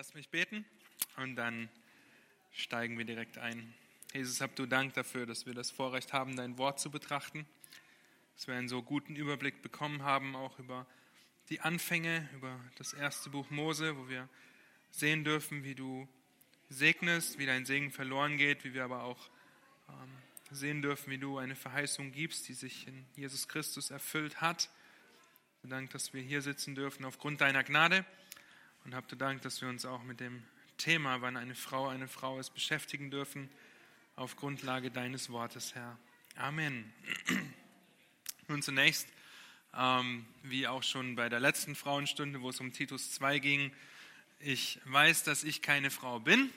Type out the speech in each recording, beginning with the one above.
Lass mich beten und dann steigen wir direkt ein. Jesus, hab du Dank dafür, dass wir das Vorrecht haben, dein Wort zu betrachten, dass wir einen so guten Überblick bekommen haben, auch über die Anfänge, über das erste Buch Mose, wo wir sehen dürfen, wie du segnest, wie dein Segen verloren geht, wie wir aber auch ähm, sehen dürfen, wie du eine Verheißung gibst, die sich in Jesus Christus erfüllt hat. Dank, dass wir hier sitzen dürfen aufgrund deiner Gnade und habt Dank, dass wir uns auch mit dem Thema, wann eine Frau eine Frau ist, beschäftigen dürfen, auf Grundlage deines Wortes, Herr. Amen. Nun zunächst, ähm, wie auch schon bei der letzten Frauenstunde, wo es um Titus 2 ging, ich weiß, dass ich keine Frau bin.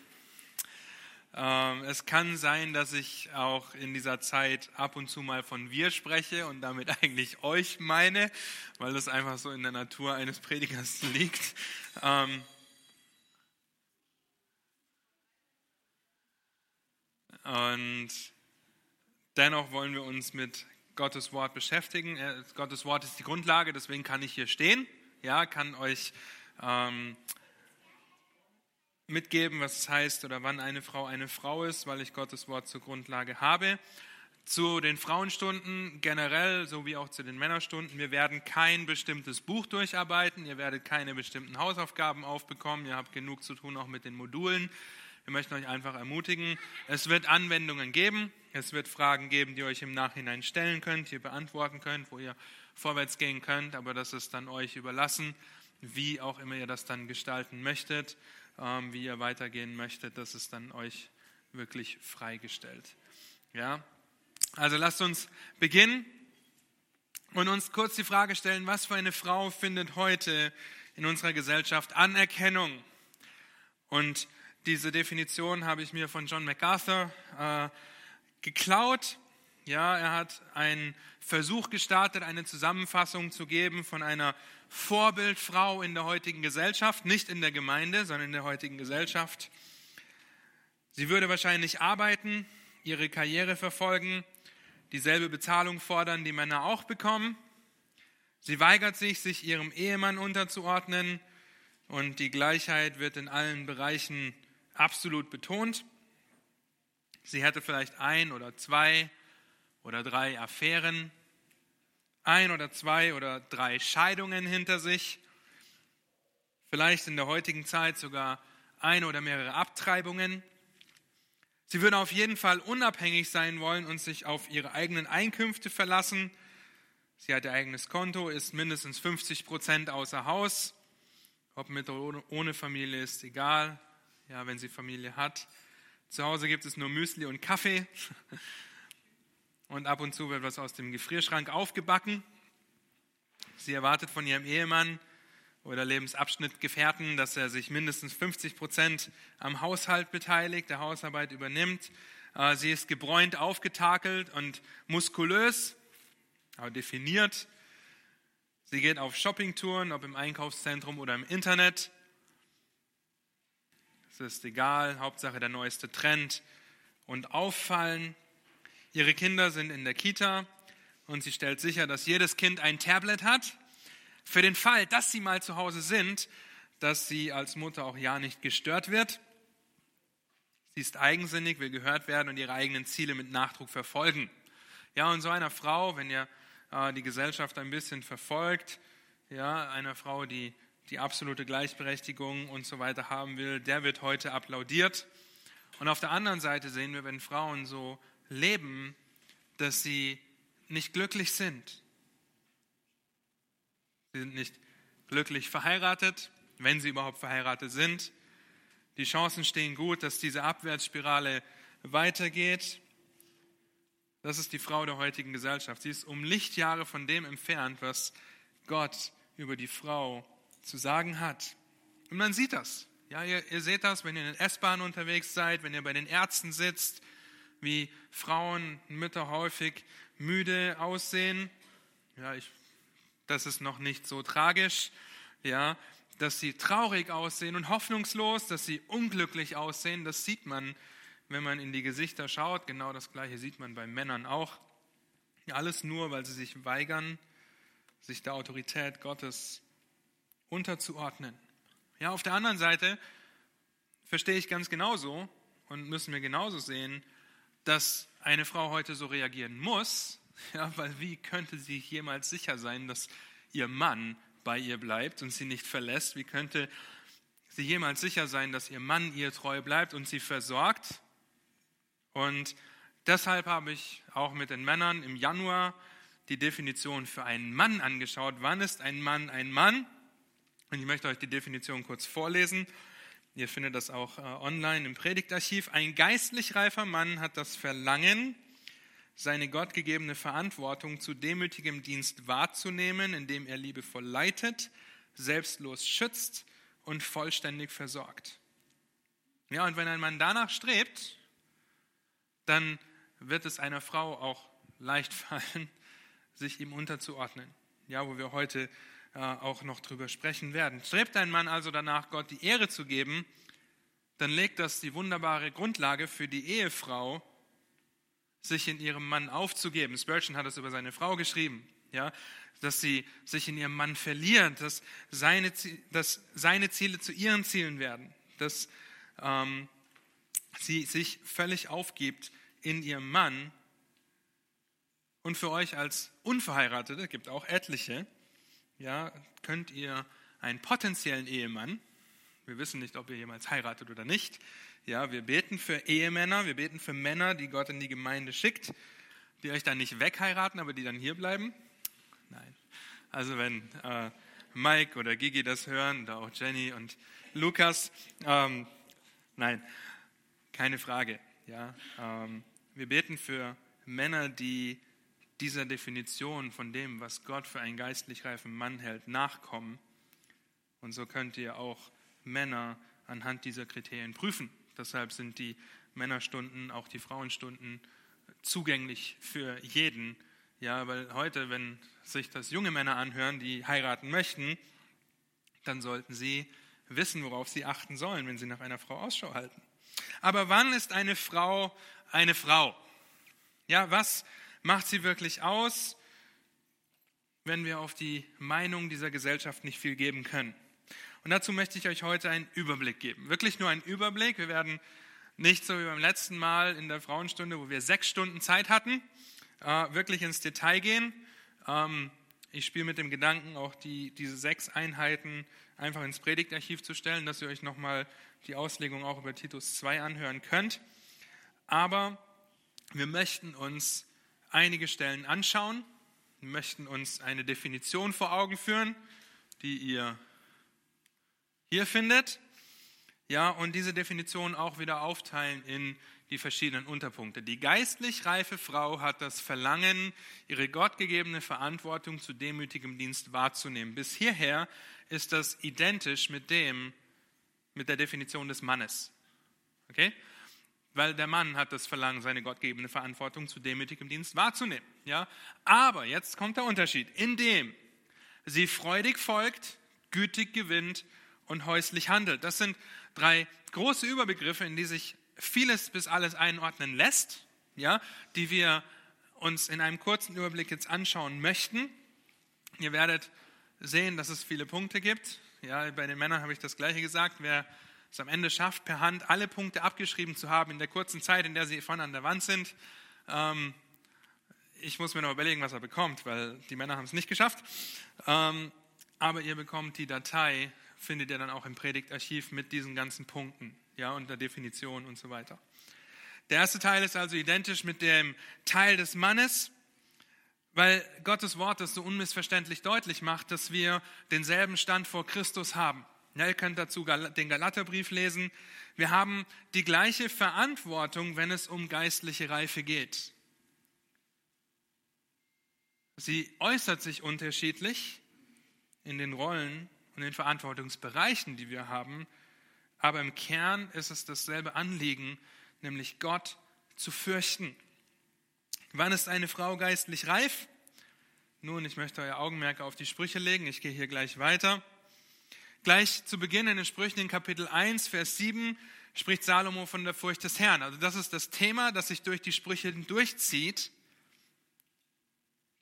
Ähm, es kann sein, dass ich auch in dieser Zeit ab und zu mal von wir spreche und damit eigentlich euch meine, weil das einfach so in der Natur eines Predigers liegt. Ähm, und dennoch wollen wir uns mit Gottes Wort beschäftigen. Gottes Wort ist die Grundlage, deswegen kann ich hier stehen, ja, kann euch ähm, mitgeben, was es heißt oder wann eine Frau eine Frau ist, weil ich Gottes Wort zur Grundlage habe. Zu den Frauenstunden generell, sowie auch zu den Männerstunden. Wir werden kein bestimmtes Buch durcharbeiten. Ihr werdet keine bestimmten Hausaufgaben aufbekommen. Ihr habt genug zu tun auch mit den Modulen. Wir möchten euch einfach ermutigen. Es wird Anwendungen geben. Es wird Fragen geben, die ihr euch im Nachhinein stellen könnt, die ihr beantworten könnt, wo ihr vorwärts gehen könnt. Aber das ist dann euch überlassen, wie auch immer ihr das dann gestalten möchtet wie ihr weitergehen möchtet, das ist dann euch wirklich freigestellt. Ja? Also lasst uns beginnen und uns kurz die Frage stellen, was für eine Frau findet heute in unserer Gesellschaft Anerkennung? Und diese Definition habe ich mir von John MacArthur äh, geklaut. Ja, er hat einen Versuch gestartet, eine Zusammenfassung zu geben von einer Vorbildfrau in der heutigen Gesellschaft, nicht in der Gemeinde, sondern in der heutigen Gesellschaft. Sie würde wahrscheinlich arbeiten, ihre Karriere verfolgen, dieselbe Bezahlung fordern, die Männer auch bekommen. Sie weigert sich, sich ihrem Ehemann unterzuordnen und die Gleichheit wird in allen Bereichen absolut betont. Sie hätte vielleicht ein oder zwei oder drei Affären ein oder zwei oder drei Scheidungen hinter sich, vielleicht in der heutigen Zeit sogar ein oder mehrere Abtreibungen. Sie würden auf jeden Fall unabhängig sein wollen und sich auf ihre eigenen Einkünfte verlassen. Sie hat ihr eigenes Konto, ist mindestens 50 Prozent außer Haus. Ob mit oder ohne Familie ist egal. Ja, wenn sie Familie hat. Zu Hause gibt es nur Müsli und Kaffee. und ab und zu wird was aus dem Gefrierschrank aufgebacken. Sie erwartet von ihrem Ehemann oder Lebensabschnittgefährten, dass er sich mindestens 50 Prozent am Haushalt beteiligt, der Hausarbeit übernimmt. Äh, sie ist gebräunt, aufgetakelt und muskulös, aber definiert. Sie geht auf Shoppingtouren, ob im Einkaufszentrum oder im Internet. Es ist egal, Hauptsache der neueste Trend und auffallen. Ihre Kinder sind in der Kita und sie stellt sicher, dass jedes Kind ein Tablet hat. Für den Fall, dass sie mal zu Hause sind, dass sie als Mutter auch ja nicht gestört wird. Sie ist eigensinnig, will gehört werden und ihre eigenen Ziele mit Nachdruck verfolgen. Ja, und so einer Frau, wenn ihr äh, die Gesellschaft ein bisschen verfolgt, ja, einer Frau, die die absolute Gleichberechtigung und so weiter haben will, der wird heute applaudiert. Und auf der anderen Seite sehen wir, wenn Frauen so leben, dass sie nicht glücklich sind. Sie sind nicht glücklich verheiratet, wenn sie überhaupt verheiratet sind. Die Chancen stehen gut, dass diese Abwärtsspirale weitergeht. Das ist die Frau der heutigen Gesellschaft. Sie ist um Lichtjahre von dem entfernt, was Gott über die Frau zu sagen hat. Und man sieht das. Ja, ihr, ihr seht das, wenn ihr in den S-Bahnen unterwegs seid, wenn ihr bei den Ärzten sitzt, wie Frauen, Mütter häufig müde aussehen. Ja, ich, das ist noch nicht so tragisch. Ja, dass sie traurig aussehen und hoffnungslos, dass sie unglücklich aussehen, das sieht man, wenn man in die Gesichter schaut. Genau das Gleiche sieht man bei Männern auch. Alles nur, weil sie sich weigern, sich der Autorität Gottes unterzuordnen. Ja, auf der anderen Seite verstehe ich ganz genauso und müssen wir genauso sehen, dass eine Frau heute so reagieren muss, ja, weil wie könnte sie jemals sicher sein, dass ihr Mann bei ihr bleibt und sie nicht verlässt? Wie könnte sie jemals sicher sein, dass ihr Mann ihr treu bleibt und sie versorgt? Und deshalb habe ich auch mit den Männern im Januar die Definition für einen Mann angeschaut. Wann ist ein Mann ein Mann? Und ich möchte euch die Definition kurz vorlesen. Ihr findet das auch äh, online im Predigtarchiv. Ein geistlich reifer Mann hat das Verlangen, seine gottgegebene Verantwortung zu demütigem Dienst wahrzunehmen, indem er liebevoll leitet, selbstlos schützt und vollständig versorgt. Ja, und wenn ein Mann danach strebt, dann wird es einer Frau auch leicht fallen, sich ihm unterzuordnen. Ja, wo wir heute auch noch drüber sprechen werden. Strebt ein Mann also danach, Gott die Ehre zu geben, dann legt das die wunderbare Grundlage für die Ehefrau, sich in ihrem Mann aufzugeben. Spurgeon hat es über seine Frau geschrieben, ja, dass sie sich in ihrem Mann verliert, dass seine, dass seine Ziele zu ihren Zielen werden, dass ähm, sie sich völlig aufgibt in ihrem Mann. Und für euch als Unverheiratete, gibt auch etliche, ja, könnt ihr einen potenziellen Ehemann, wir wissen nicht, ob ihr jemals heiratet oder nicht, ja, wir beten für Ehemänner, wir beten für Männer, die Gott in die Gemeinde schickt, die euch dann nicht wegheiraten, aber die dann hier bleiben. Nein. Also wenn äh, Mike oder Gigi das hören, oder auch Jenny und Lukas, ähm, nein, keine Frage. Ja, ähm, wir beten für Männer, die dieser Definition von dem, was Gott für einen geistlich reifen Mann hält, nachkommen. Und so könnt ihr auch Männer anhand dieser Kriterien prüfen. Deshalb sind die Männerstunden, auch die Frauenstunden zugänglich für jeden. Ja, weil heute, wenn sich das junge Männer anhören, die heiraten möchten, dann sollten sie wissen, worauf sie achten sollen, wenn sie nach einer Frau Ausschau halten. Aber wann ist eine Frau eine Frau? Ja, was macht sie wirklich aus, wenn wir auf die Meinung dieser Gesellschaft nicht viel geben können? Und dazu möchte ich euch heute einen Überblick geben. Wirklich nur einen Überblick. Wir werden nicht so wie beim letzten Mal in der Frauenstunde, wo wir sechs Stunden Zeit hatten, äh, wirklich ins Detail gehen. Ähm, ich spiele mit dem Gedanken, auch die, diese sechs Einheiten einfach ins Predigtarchiv zu stellen, dass ihr euch nochmal die Auslegung auch über Titus 2 anhören könnt. Aber wir möchten uns einige Stellen anschauen, wir möchten uns eine Definition vor Augen führen, die ihr hier findet. Ja, und diese Definition auch wieder aufteilen in die verschiedenen Unterpunkte. Die geistlich reife Frau hat das Verlangen, ihre gottgegebene Verantwortung zu demütigem Dienst wahrzunehmen. Bis hierher ist das identisch mit dem, mit der Definition des Mannes. Okay? Weil der Mann hat das Verlangen, seine gottgegebene Verantwortung zu demütigem Dienst wahrzunehmen. Ja? Aber jetzt kommt der Unterschied, indem sie freudig folgt, gütig gewinnt und häuslich handelt. Das sind drei große Überbegriffe, in die sich vieles bis alles einordnen lässt, ja, die wir uns in einem kurzen Überblick jetzt anschauen möchten. Ihr werdet sehen, dass es viele Punkte gibt. Ja, bei den Männern habe ich das Gleiche gesagt. Wer es am Ende schafft, per Hand alle Punkte abgeschrieben zu haben in der kurzen Zeit, in der sie vorne an der Wand sind, ähm, ich muss mir noch überlegen, was er bekommt, weil die Männer haben es nicht geschafft. Ähm, aber ihr bekommt die Datei findet ihr dann auch im Predigtarchiv mit diesen ganzen Punkten, ja, und der Definition und so weiter. Der erste Teil ist also identisch mit dem Teil des Mannes, weil Gottes Wort das so unmissverständlich deutlich macht, dass wir denselben Stand vor Christus haben. Ja, ihr könnt dazu den Galaterbrief lesen. Wir haben die gleiche Verantwortung, wenn es um geistliche Reife geht. Sie äußert sich unterschiedlich in den Rollen, und den Verantwortungsbereichen, die wir haben. Aber im Kern ist es dasselbe Anliegen, nämlich Gott zu fürchten. Wann ist eine Frau geistlich reif? Nun, ich möchte euer Augenmerk auf die Sprüche legen. Ich gehe hier gleich weiter. Gleich zu Beginn in den Sprüchen in Kapitel 1, Vers 7 spricht Salomo von der Furcht des Herrn. Also das ist das Thema, das sich durch die Sprüche durchzieht.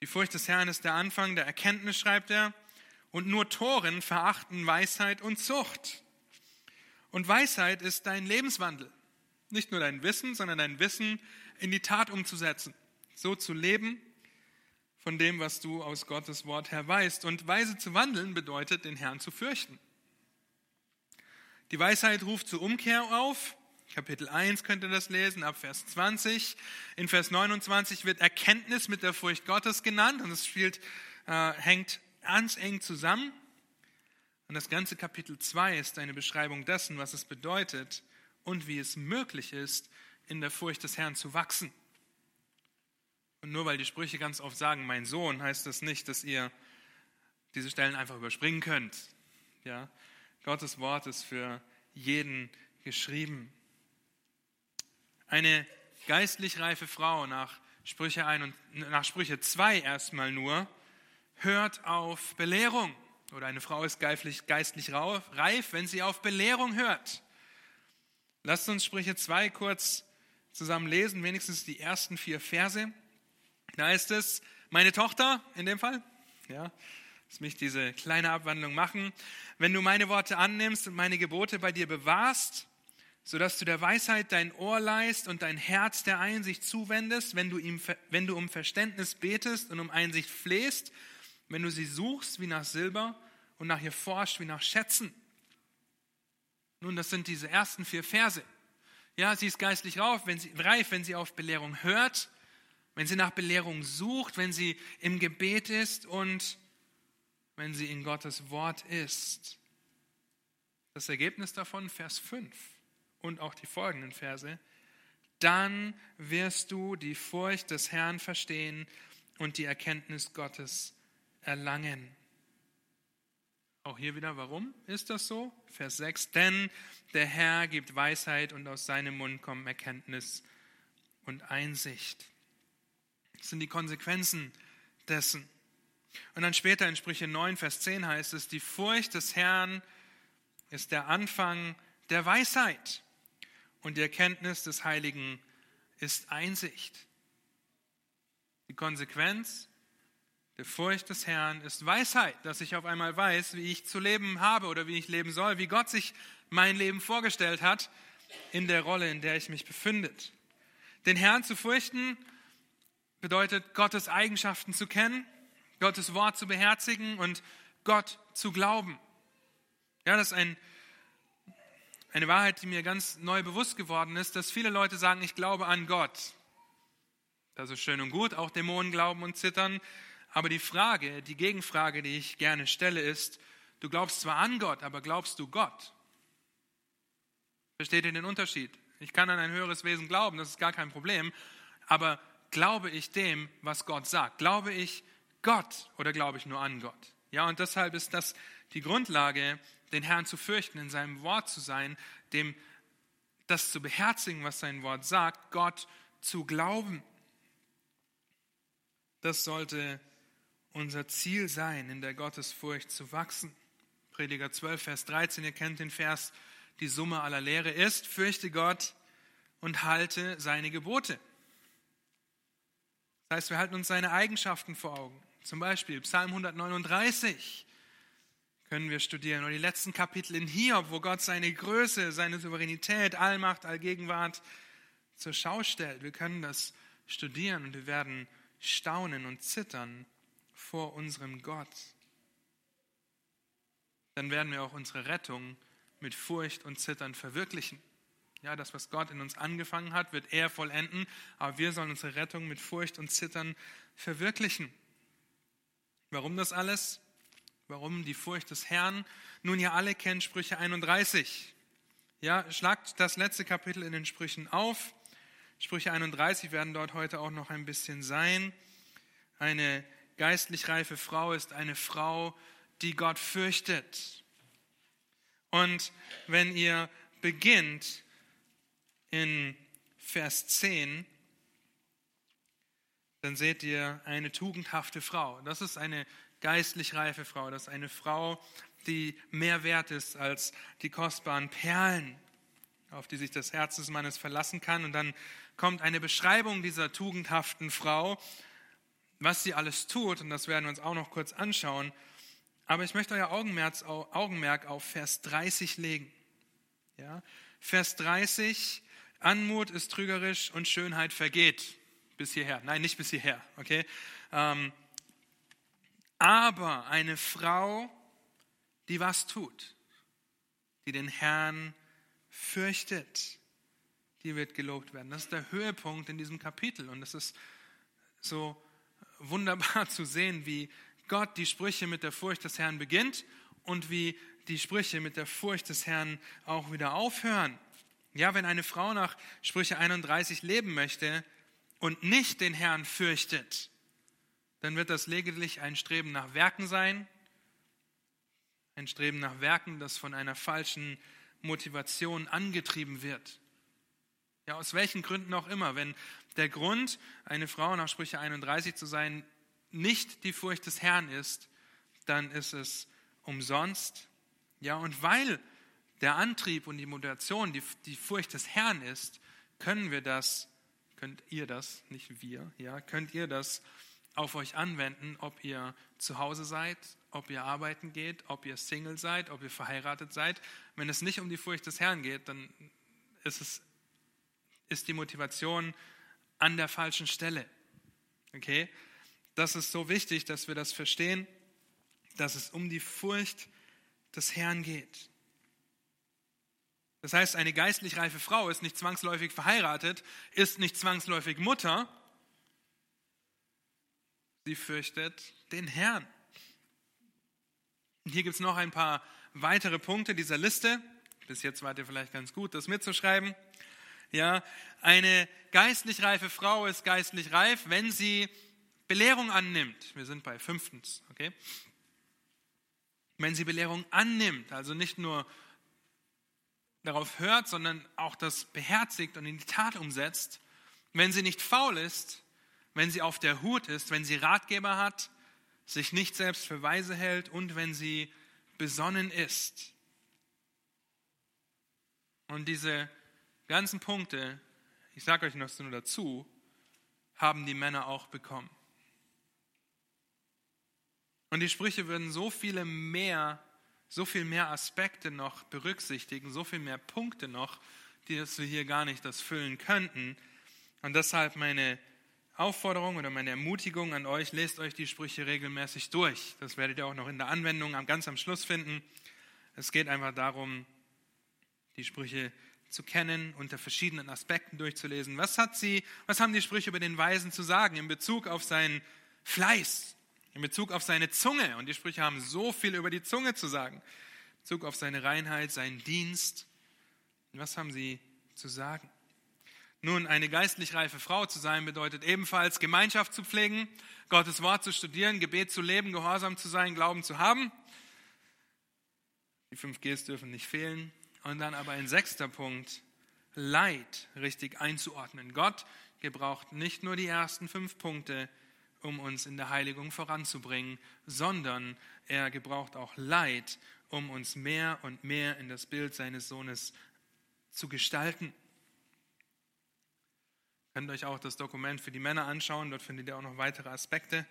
Die Furcht des Herrn ist der Anfang der Erkenntnis, schreibt er und nur Toren verachten Weisheit und Zucht. Und Weisheit ist dein Lebenswandel. Nicht nur dein Wissen, sondern dein Wissen in die Tat umzusetzen. So zu leben von dem, was du aus Gottes Wort her weißt. Und weise zu wandeln bedeutet, den Herrn zu fürchten. Die Weisheit ruft zur Umkehr auf. Kapitel 1 könnt ihr das lesen, ab Vers 20. In Vers 29 wird Erkenntnis mit der Furcht Gottes genannt und es spielt, äh, hängt ganz eng zusammen. Und das ganze Kapitel 2 ist eine Beschreibung dessen, was es bedeutet und wie es möglich ist, in der Furcht des Herrn zu wachsen. Und nur weil die Sprüche ganz oft sagen, mein Sohn, heißt das nicht, dass ihr diese Stellen einfach überspringen könnt. Ja? Gottes Wort ist für jeden geschrieben. Eine geistlich reife Frau nach Sprüche 1 und nach Sprüche 2 erstmal nur hört auf Belehrung oder eine Frau ist geistlich, geistlich reif, wenn sie auf Belehrung hört. Lasst uns Sprüche 2 kurz zusammen lesen, wenigstens die ersten vier Verse. Da ist es, meine Tochter in dem Fall, ja, lass mich diese kleine Abwandlung machen. Wenn du meine Worte annimmst und meine Gebote bei dir bewahrst, sodass du der Weisheit dein Ohr leist und dein Herz der Einsicht zuwendest, wenn du, ihm, wenn du um Verständnis betest und um Einsicht flehst, wenn du sie suchst wie nach Silber und nach ihr forscht wie nach Schätzen. Nun, das sind diese ersten vier Verse. Ja, sie ist geistlich reif, wenn sie, reif, wenn sie auf Belehrung hört, wenn sie nach Belehrung sucht, wenn sie im Gebet ist und wenn sie in Gottes Wort ist. Das Ergebnis davon, Vers 5 und auch die folgenden Verse. Dann wirst du die Furcht des Herrn verstehen und die Erkenntnis Gottes erlangen. Auch hier wieder, warum ist das so? Vers 6, denn der Herr gibt Weisheit und aus seinem Mund kommen Erkenntnis und Einsicht. Das sind die Konsequenzen dessen. Und dann später in Sprüche 9, Vers 10 heißt es, die Furcht des Herrn ist der Anfang der Weisheit und die Erkenntnis des Heiligen ist Einsicht. Die Konsequenz der Furcht des Herrn ist Weisheit, dass ich auf einmal weiß, wie ich zu leben habe oder wie ich leben soll, wie Gott sich mein Leben vorgestellt hat in der Rolle, in der ich mich befinde. Den Herrn zu fürchten bedeutet, Gottes Eigenschaften zu kennen, Gottes Wort zu beherzigen und Gott zu glauben. Ja, das ist ein, eine Wahrheit, die mir ganz neu bewusst geworden ist, dass viele Leute sagen, ich glaube an Gott. Das ist schön und gut, auch Dämonen glauben und zittern. Aber die Frage, die Gegenfrage, die ich gerne stelle, ist, du glaubst zwar an Gott, aber glaubst du Gott? Versteht ihr den Unterschied? Ich kann an ein höheres Wesen glauben, das ist gar kein Problem, aber glaube ich dem, was Gott sagt? Glaube ich Gott oder glaube ich nur an Gott? Ja, und deshalb ist das die Grundlage, den Herrn zu fürchten, in seinem Wort zu sein, dem das zu beherzigen, was sein Wort sagt, Gott zu glauben. Das sollte unser Ziel sein, in der Gottesfurcht zu wachsen. Prediger 12, Vers 13, ihr kennt den Vers, die Summe aller Lehre ist, fürchte Gott und halte seine Gebote. Das heißt, wir halten uns seine Eigenschaften vor Augen. Zum Beispiel Psalm 139 können wir studieren oder die letzten Kapitel in Hiob, wo Gott seine Größe, seine Souveränität, Allmacht, Allgegenwart zur Schau stellt. Wir können das studieren und wir werden staunen und zittern vor unserem Gott, dann werden wir auch unsere Rettung mit Furcht und Zittern verwirklichen. Ja, das, was Gott in uns angefangen hat, wird er vollenden, aber wir sollen unsere Rettung mit Furcht und Zittern verwirklichen. Warum das alles? Warum die Furcht des Herrn? Nun, ihr alle kennt Sprüche 31. Ja, schlagt das letzte Kapitel in den Sprüchen auf. Sprüche 31 werden dort heute auch noch ein bisschen sein. Eine geistlich reife Frau ist eine Frau, die Gott fürchtet. Und wenn ihr beginnt in Vers 10, dann seht ihr eine tugendhafte Frau. Das ist eine geistlich reife Frau. Das ist eine Frau, die mehr wert ist als die kostbaren Perlen, auf die sich das Herz des Mannes verlassen kann. Und dann kommt eine Beschreibung dieser tugendhaften Frau was sie alles tut, und das werden wir uns auch noch kurz anschauen. Aber ich möchte euer Augenmerk auf Vers 30 legen. Ja? Vers 30, Anmut ist trügerisch und Schönheit vergeht. Bis hierher. Nein, nicht bis hierher. Okay? Ähm, aber eine Frau, die was tut, die den Herrn fürchtet, die wird gelobt werden. Das ist der Höhepunkt in diesem Kapitel. Und es ist so wunderbar zu sehen, wie Gott die Sprüche mit der Furcht des Herrn beginnt und wie die Sprüche mit der Furcht des Herrn auch wieder aufhören. Ja, wenn eine Frau nach Sprüche 31 leben möchte und nicht den Herrn fürchtet, dann wird das lediglich ein Streben nach Werken sein, ein Streben nach Werken, das von einer falschen Motivation angetrieben wird. Ja, aus welchen Gründen auch immer. Wenn der Grund, eine Frau nach Sprüche 31 zu sein, nicht die Furcht des Herrn ist, dann ist es umsonst. Ja, und weil der Antrieb und die Motivation die, die Furcht des Herrn ist, können wir das, könnt ihr das, nicht wir, ja, könnt ihr das auf euch anwenden, ob ihr zu Hause seid, ob ihr arbeiten geht, ob ihr Single seid, ob ihr verheiratet seid. Wenn es nicht um die Furcht des Herrn geht, dann ist, es, ist die Motivation an der falschen Stelle. Okay? Das ist so wichtig, dass wir das verstehen, dass es um die Furcht des Herrn geht. Das heißt, eine geistlich reife Frau ist nicht zwangsläufig verheiratet, ist nicht zwangsläufig Mutter. Sie fürchtet den Herrn. Und hier gibt es noch ein paar weitere Punkte dieser Liste. Bis jetzt wart ihr vielleicht ganz gut, das mitzuschreiben. Ja, eine geistlich reife Frau ist geistlich reif, wenn sie Belehrung annimmt. Wir sind bei fünftens, okay? Wenn sie Belehrung annimmt, also nicht nur darauf hört, sondern auch das beherzigt und in die Tat umsetzt, wenn sie nicht faul ist, wenn sie auf der Hut ist, wenn sie Ratgeber hat, sich nicht selbst für weise hält und wenn sie besonnen ist. Und diese ganzen Punkte, ich sage euch noch nur dazu, haben die Männer auch bekommen. Und die Sprüche würden so viele mehr, so viel mehr Aspekte noch berücksichtigen, so viel mehr Punkte noch, die wir hier gar nicht das füllen könnten. Und deshalb meine Aufforderung oder meine Ermutigung an euch, lest euch die Sprüche regelmäßig durch. Das werdet ihr auch noch in der Anwendung ganz am Schluss finden. Es geht einfach darum, die Sprüche zu kennen, unter verschiedenen Aspekten durchzulesen. Was hat sie, was haben die Sprüche über den Weisen zu sagen in Bezug auf seinen Fleiß, in Bezug auf seine Zunge. Und die Sprüche haben so viel über die Zunge zu sagen. In Bezug auf seine Reinheit, seinen Dienst. Was haben sie zu sagen? Nun, eine geistlich reife Frau zu sein bedeutet ebenfalls Gemeinschaft zu pflegen, Gottes Wort zu studieren, Gebet zu leben, gehorsam zu sein, Glauben zu haben. Die fünf Gs dürfen nicht fehlen. Und dann aber ein sechster Punkt, Leid richtig einzuordnen. Gott gebraucht nicht nur die ersten fünf Punkte, um uns in der Heiligung voranzubringen, sondern er gebraucht auch Leid, um uns mehr und mehr in das Bild seines Sohnes zu gestalten. Ihr könnt euch auch das Dokument für die Männer anschauen, dort findet ihr auch noch weitere Aspekte.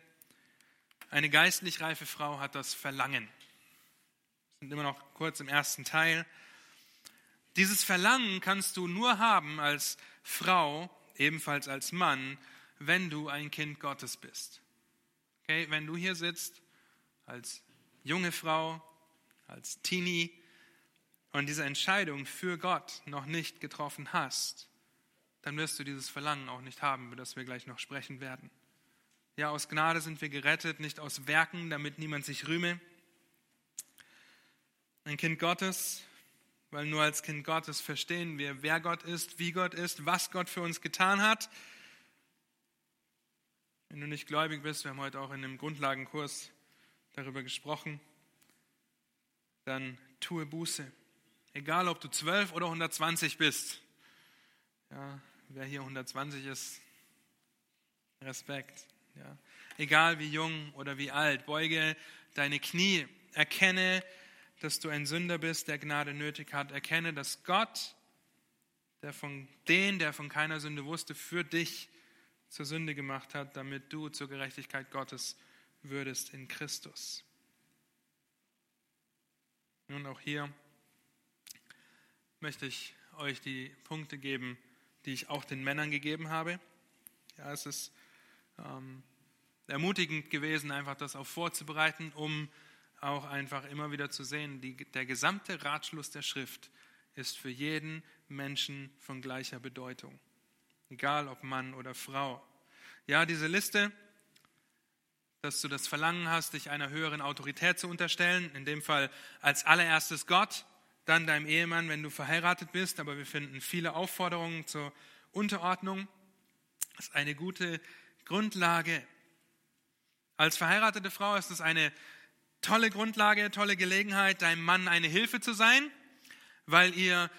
Eine geistlich reife Frau hat das Verlangen. Wir sind immer noch kurz im ersten Teil. Dieses Verlangen kannst du nur haben als Frau, ebenfalls als Mann, wenn du ein Kind Gottes bist. Okay, wenn du hier sitzt als junge Frau, als Teenie und diese Entscheidung für Gott noch nicht getroffen hast, dann wirst du dieses Verlangen auch nicht haben, über das wir gleich noch sprechen werden. Ja, aus Gnade sind wir gerettet, nicht aus Werken, damit niemand sich rühme. Ein Kind Gottes, weil nur als Kind Gottes verstehen wir, wer Gott ist, wie Gott ist, was Gott für uns getan hat wenn du nicht gläubig bist, wir haben heute auch in dem Grundlagenkurs darüber gesprochen, dann tue Buße. Egal, ob du 12 oder 120 bist. Ja, wer hier 120 ist, Respekt. Ja. Egal wie jung oder wie alt, beuge deine Knie, erkenne, dass du ein Sünder bist, der Gnade nötig hat. Erkenne, dass Gott, der von den, der von keiner Sünde wusste, für dich zur Sünde gemacht hat, damit du zur Gerechtigkeit Gottes würdest in Christus. Nun auch hier möchte ich euch die Punkte geben, die ich auch den Männern gegeben habe. Ja, es ist ähm, ermutigend gewesen, einfach das auch vorzubereiten, um auch einfach immer wieder zu sehen, die, der gesamte Ratschluss der Schrift ist für jeden Menschen von gleicher Bedeutung. Egal ob Mann oder Frau. Ja, diese Liste, dass du das Verlangen hast, dich einer höheren Autorität zu unterstellen, in dem Fall als allererstes Gott, dann deinem Ehemann, wenn du verheiratet bist, aber wir finden viele Aufforderungen zur Unterordnung. Das ist eine gute Grundlage. Als verheiratete Frau ist es eine tolle Grundlage, tolle Gelegenheit, deinem Mann eine Hilfe zu sein, weil ihr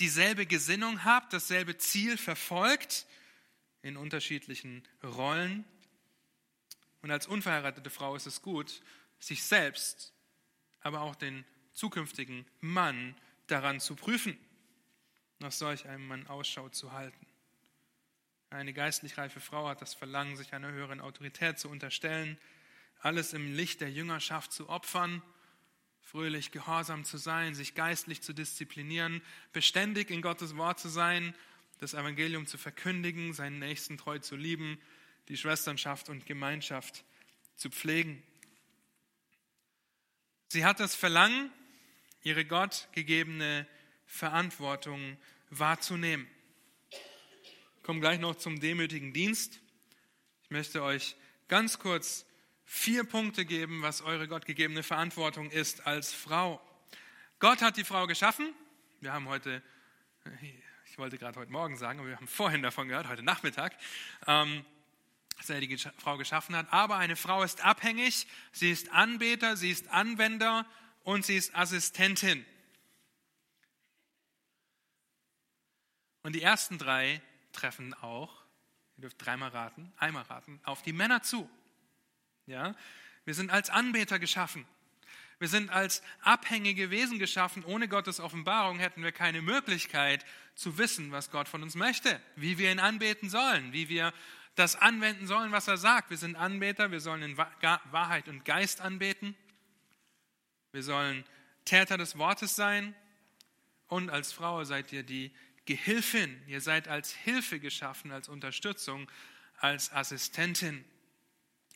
dieselbe Gesinnung habt, dasselbe Ziel verfolgt in unterschiedlichen Rollen. Und als unverheiratete Frau ist es gut, sich selbst, aber auch den zukünftigen Mann daran zu prüfen, nach solch einem Mann Ausschau zu halten. Eine geistlich reife Frau hat das Verlangen, sich einer höheren Autorität zu unterstellen, alles im Licht der Jüngerschaft zu opfern, fröhlich gehorsam zu sein, sich geistlich zu disziplinieren, beständig in Gottes Wort zu sein, das Evangelium zu verkündigen, seinen Nächsten treu zu lieben, die Schwesternschaft und Gemeinschaft zu pflegen. Sie hat das Verlangen, ihre Gott gegebene Verantwortung wahrzunehmen. Ich komme gleich noch zum demütigen Dienst. Ich möchte euch ganz kurz vier Punkte geben, was eure gottgegebene Verantwortung ist als Frau. Gott hat die Frau geschaffen. Wir haben heute, ich wollte gerade heute Morgen sagen, aber wir haben vorhin davon gehört, heute Nachmittag, ähm, dass er die Frau geschaffen hat. Aber eine Frau ist abhängig, sie ist Anbeter, sie ist Anwender und sie ist Assistentin. Und die ersten drei treffen auch, ihr dürft dreimal raten, einmal raten, auf die Männer zu. Ja? Wir sind als Anbeter geschaffen. Wir sind als abhängige Wesen geschaffen. Ohne Gottes Offenbarung hätten wir keine Möglichkeit zu wissen, was Gott von uns möchte, wie wir ihn anbeten sollen, wie wir das anwenden sollen, was er sagt. Wir sind Anbeter, wir sollen in Wahrheit und Geist anbeten. Wir sollen Täter des Wortes sein. Und als Frau seid ihr die Gehilfin. Ihr seid als Hilfe geschaffen, als Unterstützung, als Assistentin.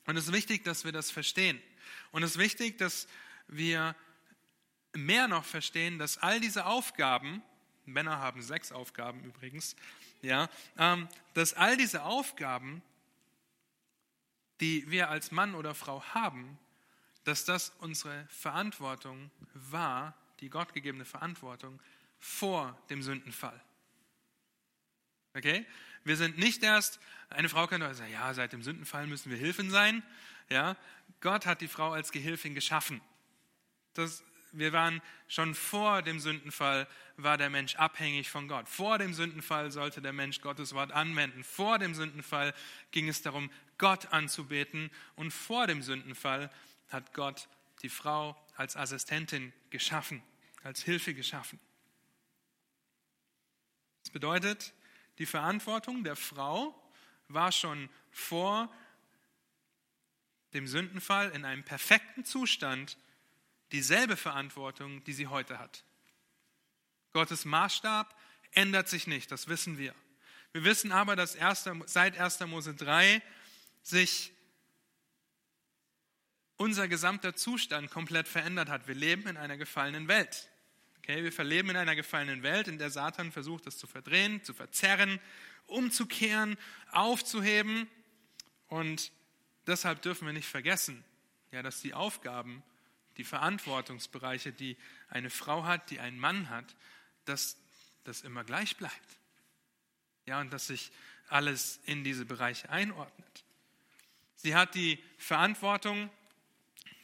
Und es ist wichtig, dass wir das verstehen. Und es ist wichtig, dass wir mehr noch verstehen, dass all diese Aufgaben, Männer haben sechs Aufgaben übrigens, ja, ähm, dass all diese Aufgaben, die wir als Mann oder Frau haben, dass das unsere Verantwortung war, die gottgegebene Verantwortung vor dem Sündenfall. Okay? Wir sind nicht erst, eine Frau könnte sagen, ja, seit dem Sündenfall müssen wir Hilfen sein. Ja, Gott hat die Frau als Gehilfin geschaffen. Das, wir waren schon vor dem Sündenfall, war der Mensch abhängig von Gott. Vor dem Sündenfall sollte der Mensch Gottes Wort anwenden. Vor dem Sündenfall ging es darum, Gott anzubeten. Und vor dem Sündenfall hat Gott die Frau als Assistentin geschaffen, als Hilfe geschaffen. Das bedeutet, die Verantwortung der Frau war schon vor dem Sündenfall in einem perfekten Zustand dieselbe Verantwortung, die sie heute hat. Gottes Maßstab ändert sich nicht, das wissen wir. Wir wissen aber, dass seit 1. Mose 3 sich unser gesamter Zustand komplett verändert hat. Wir leben in einer gefallenen Welt. Okay, wir verleben in einer gefallenen Welt, in der Satan versucht, es zu verdrehen, zu verzerren, umzukehren, aufzuheben. Und deshalb dürfen wir nicht vergessen, ja, dass die Aufgaben, die Verantwortungsbereiche, die eine Frau hat, die ein Mann hat, dass das immer gleich bleibt. Ja, und dass sich alles in diese Bereiche einordnet. Sie hat die Verantwortung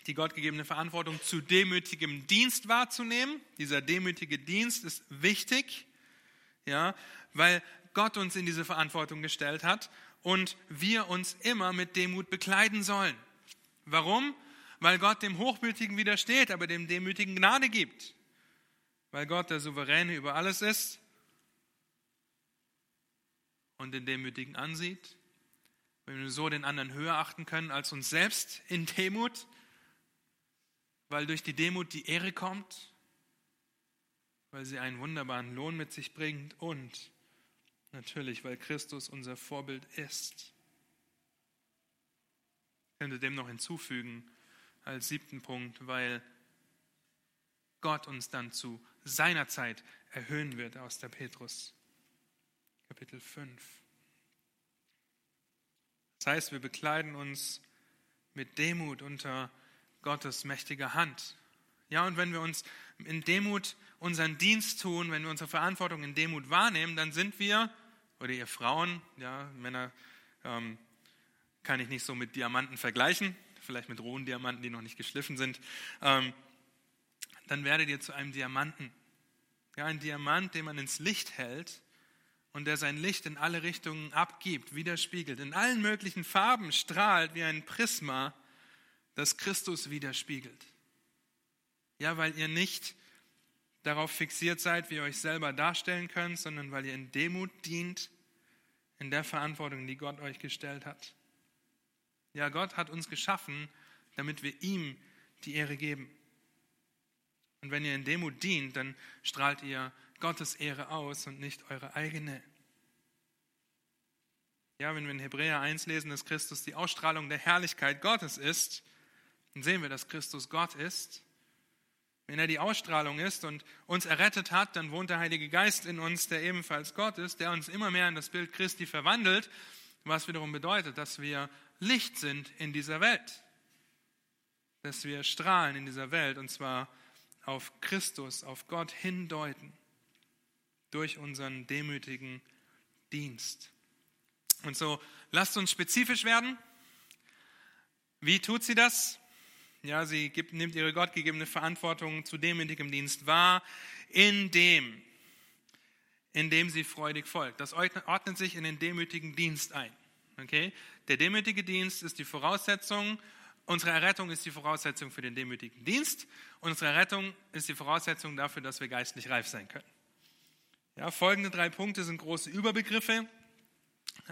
die gottgegebene Verantwortung zu demütigem Dienst wahrzunehmen. Dieser demütige Dienst ist wichtig, ja, weil Gott uns in diese Verantwortung gestellt hat und wir uns immer mit Demut bekleiden sollen. Warum? Weil Gott dem Hochmütigen widersteht, aber dem Demütigen Gnade gibt. Weil Gott der Souveräne über alles ist und den Demütigen ansieht. Wenn wir so den anderen höher achten können als uns selbst in Demut, weil durch die Demut die Ehre kommt, weil sie einen wunderbaren Lohn mit sich bringt und natürlich, weil Christus unser Vorbild ist. Ich könnte dem noch hinzufügen als siebten Punkt, weil Gott uns dann zu seiner Zeit erhöhen wird aus der Petrus. Kapitel 5. Das heißt, wir bekleiden uns mit Demut unter Gottes mächtiger Hand. Ja, und wenn wir uns in Demut unseren Dienst tun, wenn wir unsere Verantwortung in Demut wahrnehmen, dann sind wir, oder ihr Frauen, ja, Männer ähm, kann ich nicht so mit Diamanten vergleichen, vielleicht mit rohen Diamanten, die noch nicht geschliffen sind, ähm, dann werdet ihr zu einem Diamanten. Ja, ein Diamant, den man ins Licht hält und der sein Licht in alle Richtungen abgibt, widerspiegelt, in allen möglichen Farben strahlt wie ein Prisma, das Christus widerspiegelt. Ja, weil ihr nicht darauf fixiert seid, wie ihr euch selber darstellen könnt, sondern weil ihr in Demut dient, in der Verantwortung, die Gott euch gestellt hat. Ja, Gott hat uns geschaffen, damit wir ihm die Ehre geben. Und wenn ihr in Demut dient, dann strahlt ihr Gottes Ehre aus und nicht eure eigene. Ja, wenn wir in Hebräer 1 lesen, dass Christus die Ausstrahlung der Herrlichkeit Gottes ist, dann sehen wir, dass Christus Gott ist. Wenn er die Ausstrahlung ist und uns errettet hat, dann wohnt der Heilige Geist in uns, der ebenfalls Gott ist, der uns immer mehr in das Bild Christi verwandelt, was wiederum bedeutet, dass wir Licht sind in dieser Welt, dass wir strahlen in dieser Welt und zwar auf Christus, auf Gott hindeuten durch unseren demütigen Dienst. Und so lasst uns spezifisch werden. Wie tut sie das? Ja, sie gibt, nimmt ihre gottgegebene Verantwortung zu demütigem Dienst wahr, indem, indem sie freudig folgt. Das ordnet sich in den demütigen Dienst ein. Okay? Der demütige Dienst ist die Voraussetzung Unsere Errettung ist die Voraussetzung für den demütigen Dienst. Unsere Errettung ist die Voraussetzung dafür, dass wir geistlich reif sein können. Ja, folgende drei Punkte sind große Überbegriffe.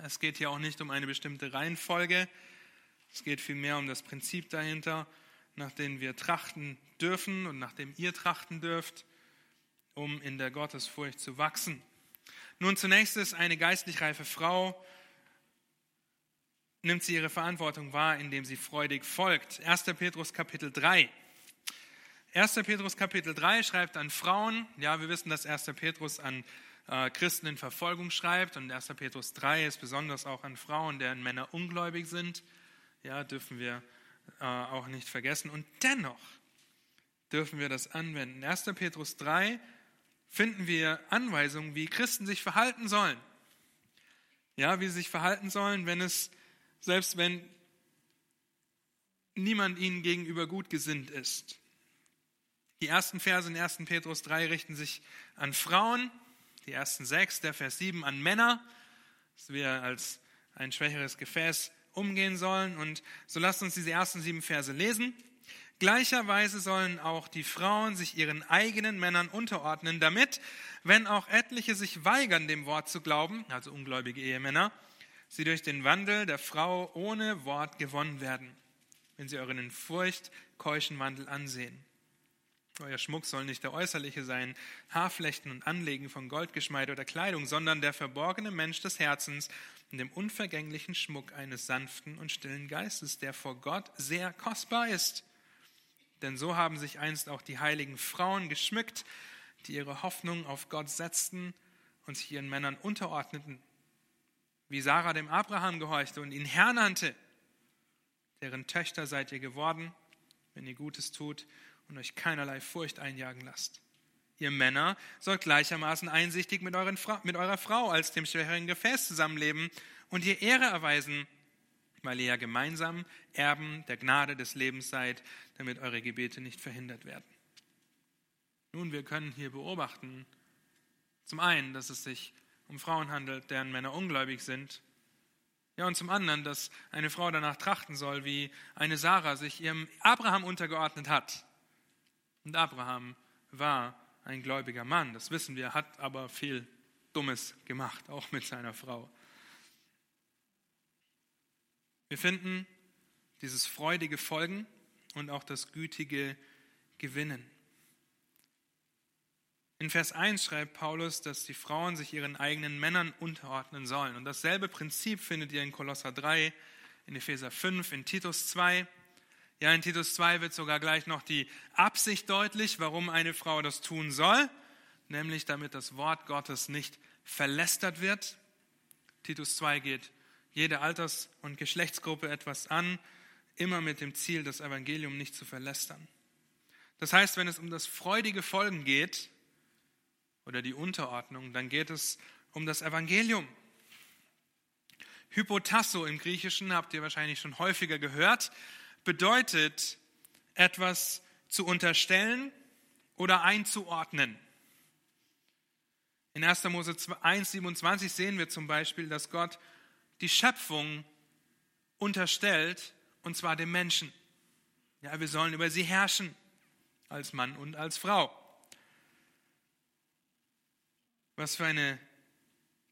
Es geht hier auch nicht um eine bestimmte Reihenfolge. Es geht vielmehr um das Prinzip dahinter, nach dem wir trachten dürfen und nach dem ihr trachten dürft, um in der Gottesfurcht zu wachsen. Nun zunächst ist eine geistlich reife Frau nimmt sie ihre Verantwortung wahr, indem sie freudig folgt. 1. Petrus Kapitel 3. 1. Petrus Kapitel 3 schreibt an Frauen. Ja, wir wissen, dass 1. Petrus an äh, Christen in Verfolgung schreibt und 1. Petrus 3 ist besonders auch an Frauen, deren Männer ungläubig sind. Ja, dürfen wir äh, auch nicht vergessen. Und dennoch dürfen wir das anwenden. 1. Petrus 3 finden wir Anweisungen, wie Christen sich verhalten sollen. Ja, wie sie sich verhalten sollen, wenn es selbst wenn niemand ihnen gegenüber gut gesinnt ist. Die ersten Verse in 1. Petrus 3 richten sich an Frauen, die ersten sechs, der Vers 7 an Männer, dass wir als ein schwächeres Gefäß umgehen sollen. Und so lasst uns diese ersten sieben Verse lesen. Gleicherweise sollen auch die Frauen sich ihren eigenen Männern unterordnen, damit, wenn auch etliche sich weigern, dem Wort zu glauben, also ungläubige Ehemänner, sie durch den Wandel der Frau ohne Wort gewonnen werden, wenn sie euren in Furcht keuschen Wandel ansehen. Euer Schmuck soll nicht der äußerliche sein, Haarflechten und Anlegen von Goldgeschmeide oder Kleidung, sondern der verborgene Mensch des Herzens in dem unvergänglichen Schmuck eines sanften und stillen Geistes, der vor Gott sehr kostbar ist. Denn so haben sich einst auch die heiligen Frauen geschmückt, die ihre Hoffnung auf Gott setzten und sich ihren Männern unterordneten wie Sarah dem Abraham gehorchte und ihn Herr nannte. Deren Töchter seid ihr geworden, wenn ihr Gutes tut und euch keinerlei Furcht einjagen lasst. Ihr Männer sollt gleichermaßen einsichtig mit, euren, mit eurer Frau als dem schwächeren Gefäß zusammenleben und ihr Ehre erweisen, weil ihr ja gemeinsam Erben der Gnade des Lebens seid, damit eure Gebete nicht verhindert werden. Nun, wir können hier beobachten, zum einen, dass es sich um Frauen handelt, deren Männer ungläubig sind. Ja, und zum anderen, dass eine Frau danach trachten soll, wie eine Sarah sich ihrem Abraham untergeordnet hat. Und Abraham war ein gläubiger Mann, das wissen wir, hat aber viel Dummes gemacht, auch mit seiner Frau. Wir finden dieses freudige Folgen und auch das gütige Gewinnen. In Vers 1 schreibt Paulus, dass die Frauen sich ihren eigenen Männern unterordnen sollen. Und dasselbe Prinzip findet ihr in Kolosser 3, in Epheser 5, in Titus 2. Ja, in Titus 2 wird sogar gleich noch die Absicht deutlich, warum eine Frau das tun soll, nämlich damit das Wort Gottes nicht verlästert wird. Titus 2 geht jede Alters- und Geschlechtsgruppe etwas an, immer mit dem Ziel, das Evangelium nicht zu verlästern. Das heißt, wenn es um das freudige Folgen geht, oder die Unterordnung, dann geht es um das Evangelium. Hypotasso im Griechischen, habt ihr wahrscheinlich schon häufiger gehört, bedeutet etwas zu unterstellen oder einzuordnen. In 1. Mose 1,27 sehen wir zum Beispiel, dass Gott die Schöpfung unterstellt, und zwar dem Menschen. Ja, wir sollen über sie herrschen, als Mann und als Frau. Was für eine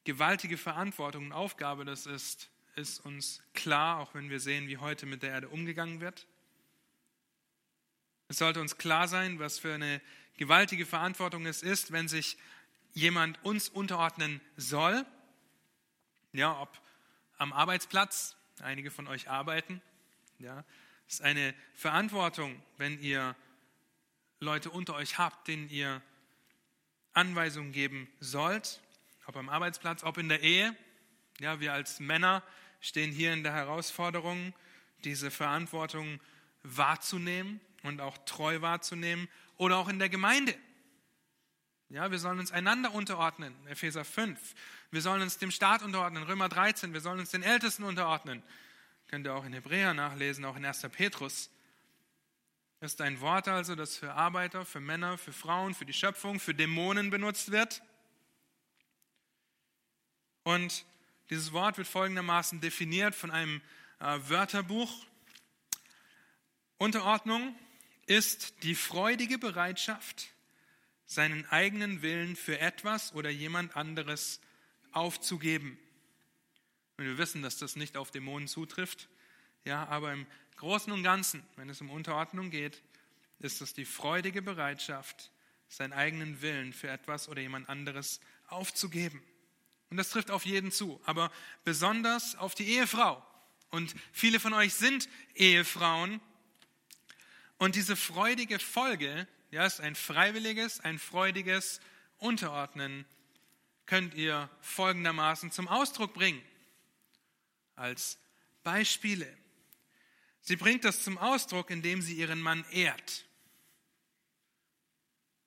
gewaltige Verantwortung und Aufgabe das ist, ist uns klar, auch wenn wir sehen, wie heute mit der Erde umgegangen wird. Es sollte uns klar sein, was für eine gewaltige Verantwortung es ist, wenn sich jemand uns unterordnen soll. Ja, ob am Arbeitsplatz, einige von euch arbeiten. Ja, es ist eine Verantwortung, wenn ihr Leute unter euch habt, denen ihr Anweisungen geben sollt, ob am Arbeitsplatz, ob in der Ehe. Ja, wir als Männer stehen hier in der Herausforderung, diese Verantwortung wahrzunehmen und auch treu wahrzunehmen oder auch in der Gemeinde. Ja, wir sollen uns einander unterordnen, Epheser 5. Wir sollen uns dem Staat unterordnen, Römer 13. Wir sollen uns den Ältesten unterordnen. Könnt ihr auch in Hebräer nachlesen, auch in 1. Petrus. Ist ein Wort also, das für Arbeiter, für Männer, für Frauen, für die Schöpfung, für Dämonen benutzt wird. Und dieses Wort wird folgendermaßen definiert von einem äh, Wörterbuch. Unterordnung ist die freudige Bereitschaft, seinen eigenen Willen für etwas oder jemand anderes aufzugeben. Und wir wissen, dass das nicht auf Dämonen zutrifft, ja, aber im Großen und Ganzen, wenn es um Unterordnung geht, ist es die freudige Bereitschaft, seinen eigenen Willen für etwas oder jemand anderes aufzugeben. Und das trifft auf jeden zu, aber besonders auf die Ehefrau. Und viele von euch sind Ehefrauen. Und diese freudige Folge, ja, ist ein freiwilliges, ein freudiges Unterordnen, könnt ihr folgendermaßen zum Ausdruck bringen. Als Beispiele. Sie bringt das zum Ausdruck, indem sie ihren Mann ehrt.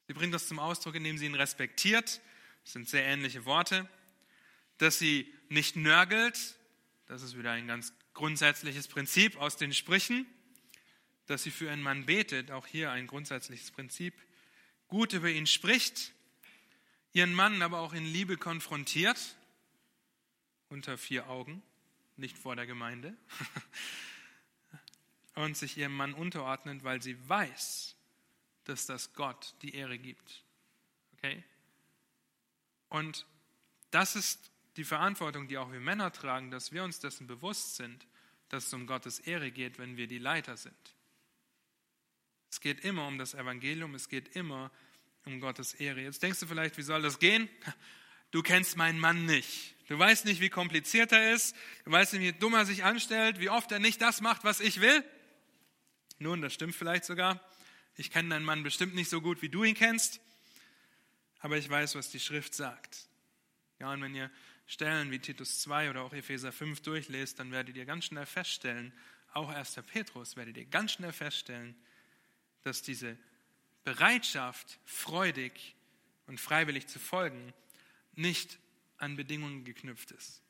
Sie bringt das zum Ausdruck, indem sie ihn respektiert. Das sind sehr ähnliche Worte. Dass sie nicht nörgelt. Das ist wieder ein ganz grundsätzliches Prinzip aus den Sprüchen. Dass sie für ihren Mann betet. Auch hier ein grundsätzliches Prinzip. Gut über ihn spricht. Ihren Mann aber auch in Liebe konfrontiert. Unter vier Augen. Nicht vor der Gemeinde. und sich ihrem Mann unterordnet, weil sie weiß, dass das Gott die Ehre gibt. Okay? Und das ist die Verantwortung, die auch wir Männer tragen, dass wir uns dessen bewusst sind, dass es um Gottes Ehre geht, wenn wir die Leiter sind. Es geht immer um das Evangelium, es geht immer um Gottes Ehre. Jetzt denkst du vielleicht, wie soll das gehen? Du kennst meinen Mann nicht. Du weißt nicht, wie kompliziert er ist. Du weißt nicht, wie dumm er sich anstellt, wie oft er nicht das macht, was ich will. Nun, das stimmt vielleicht sogar. Ich kenne deinen Mann bestimmt nicht so gut, wie du ihn kennst, aber ich weiß, was die Schrift sagt. Ja, und wenn ihr Stellen wie Titus 2 oder auch Epheser 5 durchlest, dann werdet ihr ganz schnell feststellen, auch 1. Petrus werdet ihr ganz schnell feststellen, dass diese Bereitschaft, freudig und freiwillig zu folgen, nicht an Bedingungen geknüpft ist.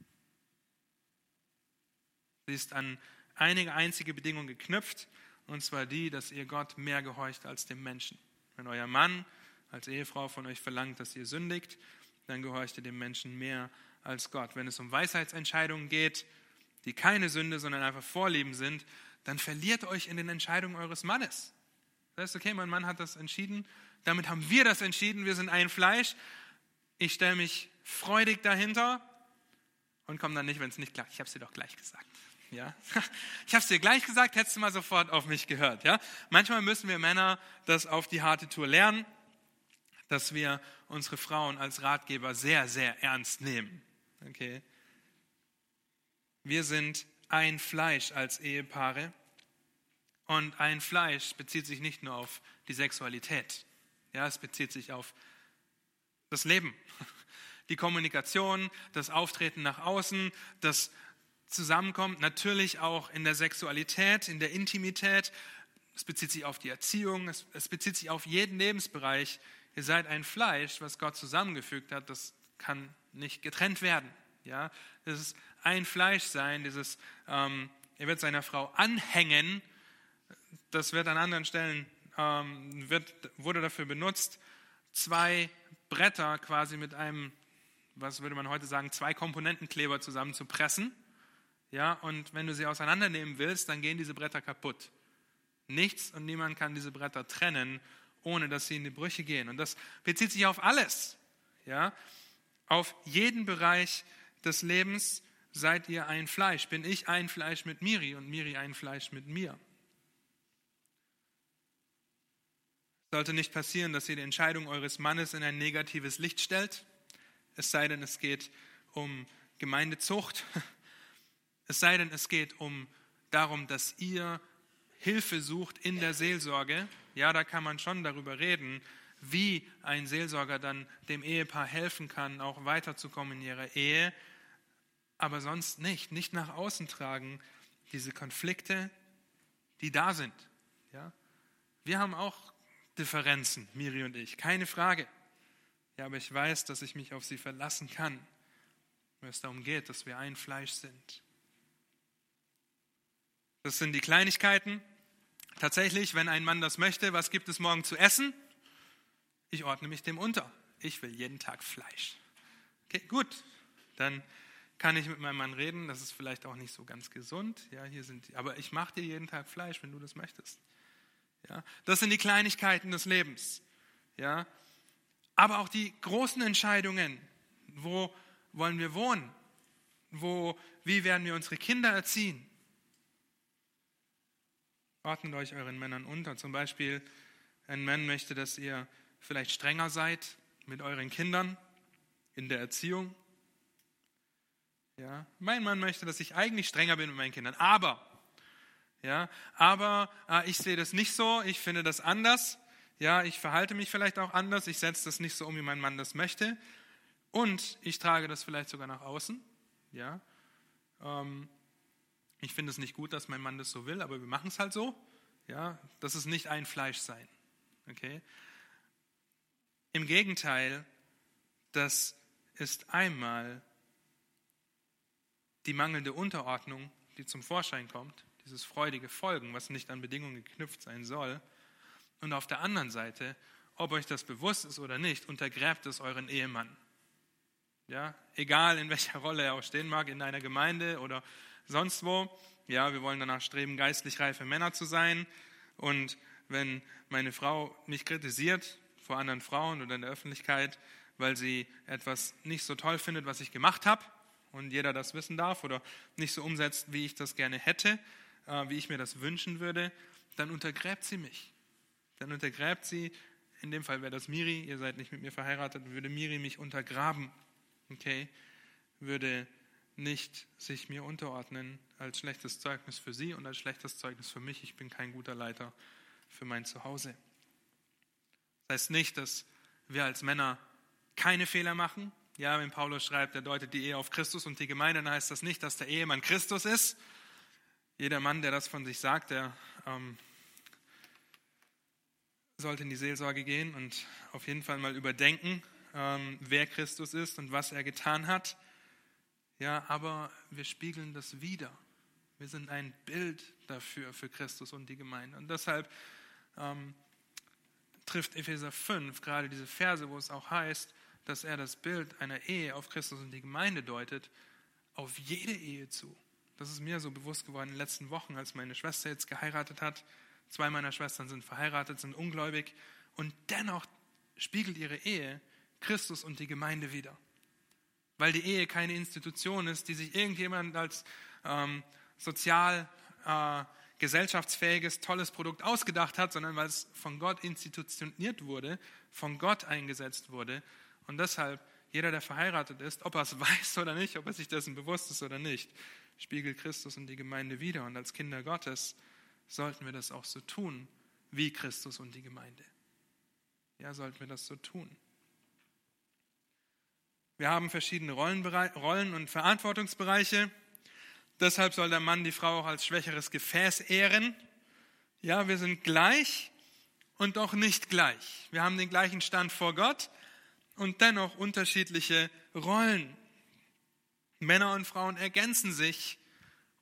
Sie ist an einige einzige Bedingungen geknüpft, und zwar die, dass ihr Gott mehr gehorcht als dem Menschen. Wenn euer Mann als Ehefrau von euch verlangt, dass ihr sündigt, dann gehorcht ihr dem Menschen mehr als Gott. Wenn es um Weisheitsentscheidungen geht, die keine Sünde, sondern einfach Vorlieben sind, dann verliert euch in den Entscheidungen eures Mannes. Das heißt, okay, mein Mann hat das entschieden, damit haben wir das entschieden, wir sind ein Fleisch. Ich stelle mich freudig dahinter und komme dann nicht, wenn es nicht klappt. Ich habe es dir doch gleich gesagt. Ja? Ich habe es dir gleich gesagt, hättest du mal sofort auf mich gehört. Ja? Manchmal müssen wir Männer das auf die harte Tour lernen, dass wir unsere Frauen als Ratgeber sehr, sehr ernst nehmen. Okay? Wir sind ein Fleisch als Ehepaare und ein Fleisch bezieht sich nicht nur auf die Sexualität, ja, es bezieht sich auf das Leben, die Kommunikation, das Auftreten nach außen, das Zusammenkommen, natürlich auch in der Sexualität, in der Intimität. Es bezieht sich auf die Erziehung, es, es bezieht sich auf jeden Lebensbereich. Ihr seid ein Fleisch, was Gott zusammengefügt hat, das kann nicht getrennt werden. Ja, das ist ein Fleisch sein, dieses, ähm, er wird seiner Frau anhängen, das wird an anderen Stellen, ähm, wird, wurde dafür benutzt, zwei Bretter quasi mit einem, was würde man heute sagen, zwei Komponentenkleber zusammenzupressen. Ja, und wenn du sie auseinandernehmen willst, dann gehen diese Bretter kaputt. Nichts und niemand kann diese Bretter trennen, ohne dass sie in die Brüche gehen. Und das bezieht sich auf alles. Ja, auf jeden Bereich des Lebens seid ihr ein Fleisch. Bin ich ein Fleisch mit Miri und Miri ein Fleisch mit mir. sollte nicht passieren, dass ihr die Entscheidung eures Mannes in ein negatives Licht stellt, es sei denn, es geht um Gemeindezucht, es sei denn, es geht um darum, dass ihr Hilfe sucht in der Seelsorge. Ja, da kann man schon darüber reden, wie ein Seelsorger dann dem Ehepaar helfen kann, auch weiterzukommen in ihrer Ehe, aber sonst nicht, nicht nach außen tragen, diese Konflikte, die da sind. Ja? Wir haben auch Differenzen, Miri und ich, keine Frage. Ja, aber ich weiß, dass ich mich auf sie verlassen kann, wenn es darum geht, dass wir ein Fleisch sind. Das sind die Kleinigkeiten. Tatsächlich, wenn ein Mann das möchte, was gibt es morgen zu essen? Ich ordne mich dem unter. Ich will jeden Tag Fleisch. Okay, gut. Dann kann ich mit meinem Mann reden. Das ist vielleicht auch nicht so ganz gesund. Ja, hier sind die. Aber ich mache dir jeden Tag Fleisch, wenn du das möchtest. Ja, das sind die Kleinigkeiten des Lebens. Ja, aber auch die großen Entscheidungen. Wo wollen wir wohnen? Wo, wie werden wir unsere Kinder erziehen? Ordnet euch euren Männern unter. Zum Beispiel, ein Mann möchte, dass ihr vielleicht strenger seid mit euren Kindern in der Erziehung. Ja, mein Mann möchte, dass ich eigentlich strenger bin mit meinen Kindern. Aber ja, aber äh, ich sehe das nicht so, ich finde das anders. Ja, ich verhalte mich vielleicht auch anders, ich setze das nicht so um, wie mein Mann das möchte. Und ich trage das vielleicht sogar nach außen. Ja, ähm, ich finde es nicht gut, dass mein Mann das so will, aber wir machen es halt so. Ja, das ist nicht ein Fleisch sein. Okay? Im Gegenteil, das ist einmal die mangelnde Unterordnung, die zum Vorschein kommt dieses freudige Folgen, was nicht an Bedingungen geknüpft sein soll. Und auf der anderen Seite, ob euch das bewusst ist oder nicht, untergräbt es euren Ehemann. Ja, egal in welcher Rolle er auch stehen mag, in einer Gemeinde oder sonst wo. Ja, wir wollen danach streben, geistlich reife Männer zu sein. Und wenn meine Frau mich kritisiert vor anderen Frauen oder in der Öffentlichkeit, weil sie etwas nicht so toll findet, was ich gemacht habe, und jeder das wissen darf oder nicht so umsetzt, wie ich das gerne hätte, äh, wie ich mir das wünschen würde, dann untergräbt sie mich. Dann untergräbt sie, in dem Fall wäre das Miri, ihr seid nicht mit mir verheiratet, würde Miri mich untergraben, okay? Würde nicht sich mir unterordnen als schlechtes Zeugnis für sie und als schlechtes Zeugnis für mich. Ich bin kein guter Leiter für mein Zuhause. Das heißt nicht, dass wir als Männer keine Fehler machen. Ja, wenn Paulus schreibt, er deutet die Ehe auf Christus und die Gemeinde, dann heißt das nicht, dass der Ehemann Christus ist, jeder Mann, der das von sich sagt, der ähm, sollte in die Seelsorge gehen und auf jeden Fall mal überdenken, ähm, wer Christus ist und was er getan hat. Ja, aber wir spiegeln das wieder. Wir sind ein Bild dafür, für Christus und die Gemeinde. Und deshalb ähm, trifft Epheser 5 gerade diese Verse, wo es auch heißt, dass er das Bild einer Ehe auf Christus und die Gemeinde deutet, auf jede Ehe zu. Das ist mir so bewusst geworden in den letzten Wochen, als meine Schwester jetzt geheiratet hat. Zwei meiner Schwestern sind verheiratet, sind ungläubig und dennoch spiegelt ihre Ehe Christus und die Gemeinde wider. Weil die Ehe keine Institution ist, die sich irgendjemand als ähm, sozial äh, gesellschaftsfähiges, tolles Produkt ausgedacht hat, sondern weil es von Gott institutioniert wurde, von Gott eingesetzt wurde. Und deshalb, jeder, der verheiratet ist, ob er es weiß oder nicht, ob er sich dessen bewusst ist oder nicht, spiegelt Christus und die Gemeinde wider. Und als Kinder Gottes sollten wir das auch so tun, wie Christus und die Gemeinde. Ja, sollten wir das so tun. Wir haben verschiedene Rollen und Verantwortungsbereiche. Deshalb soll der Mann die Frau auch als schwächeres Gefäß ehren. Ja, wir sind gleich und doch nicht gleich. Wir haben den gleichen Stand vor Gott und dennoch unterschiedliche Rollen. Männer und Frauen ergänzen sich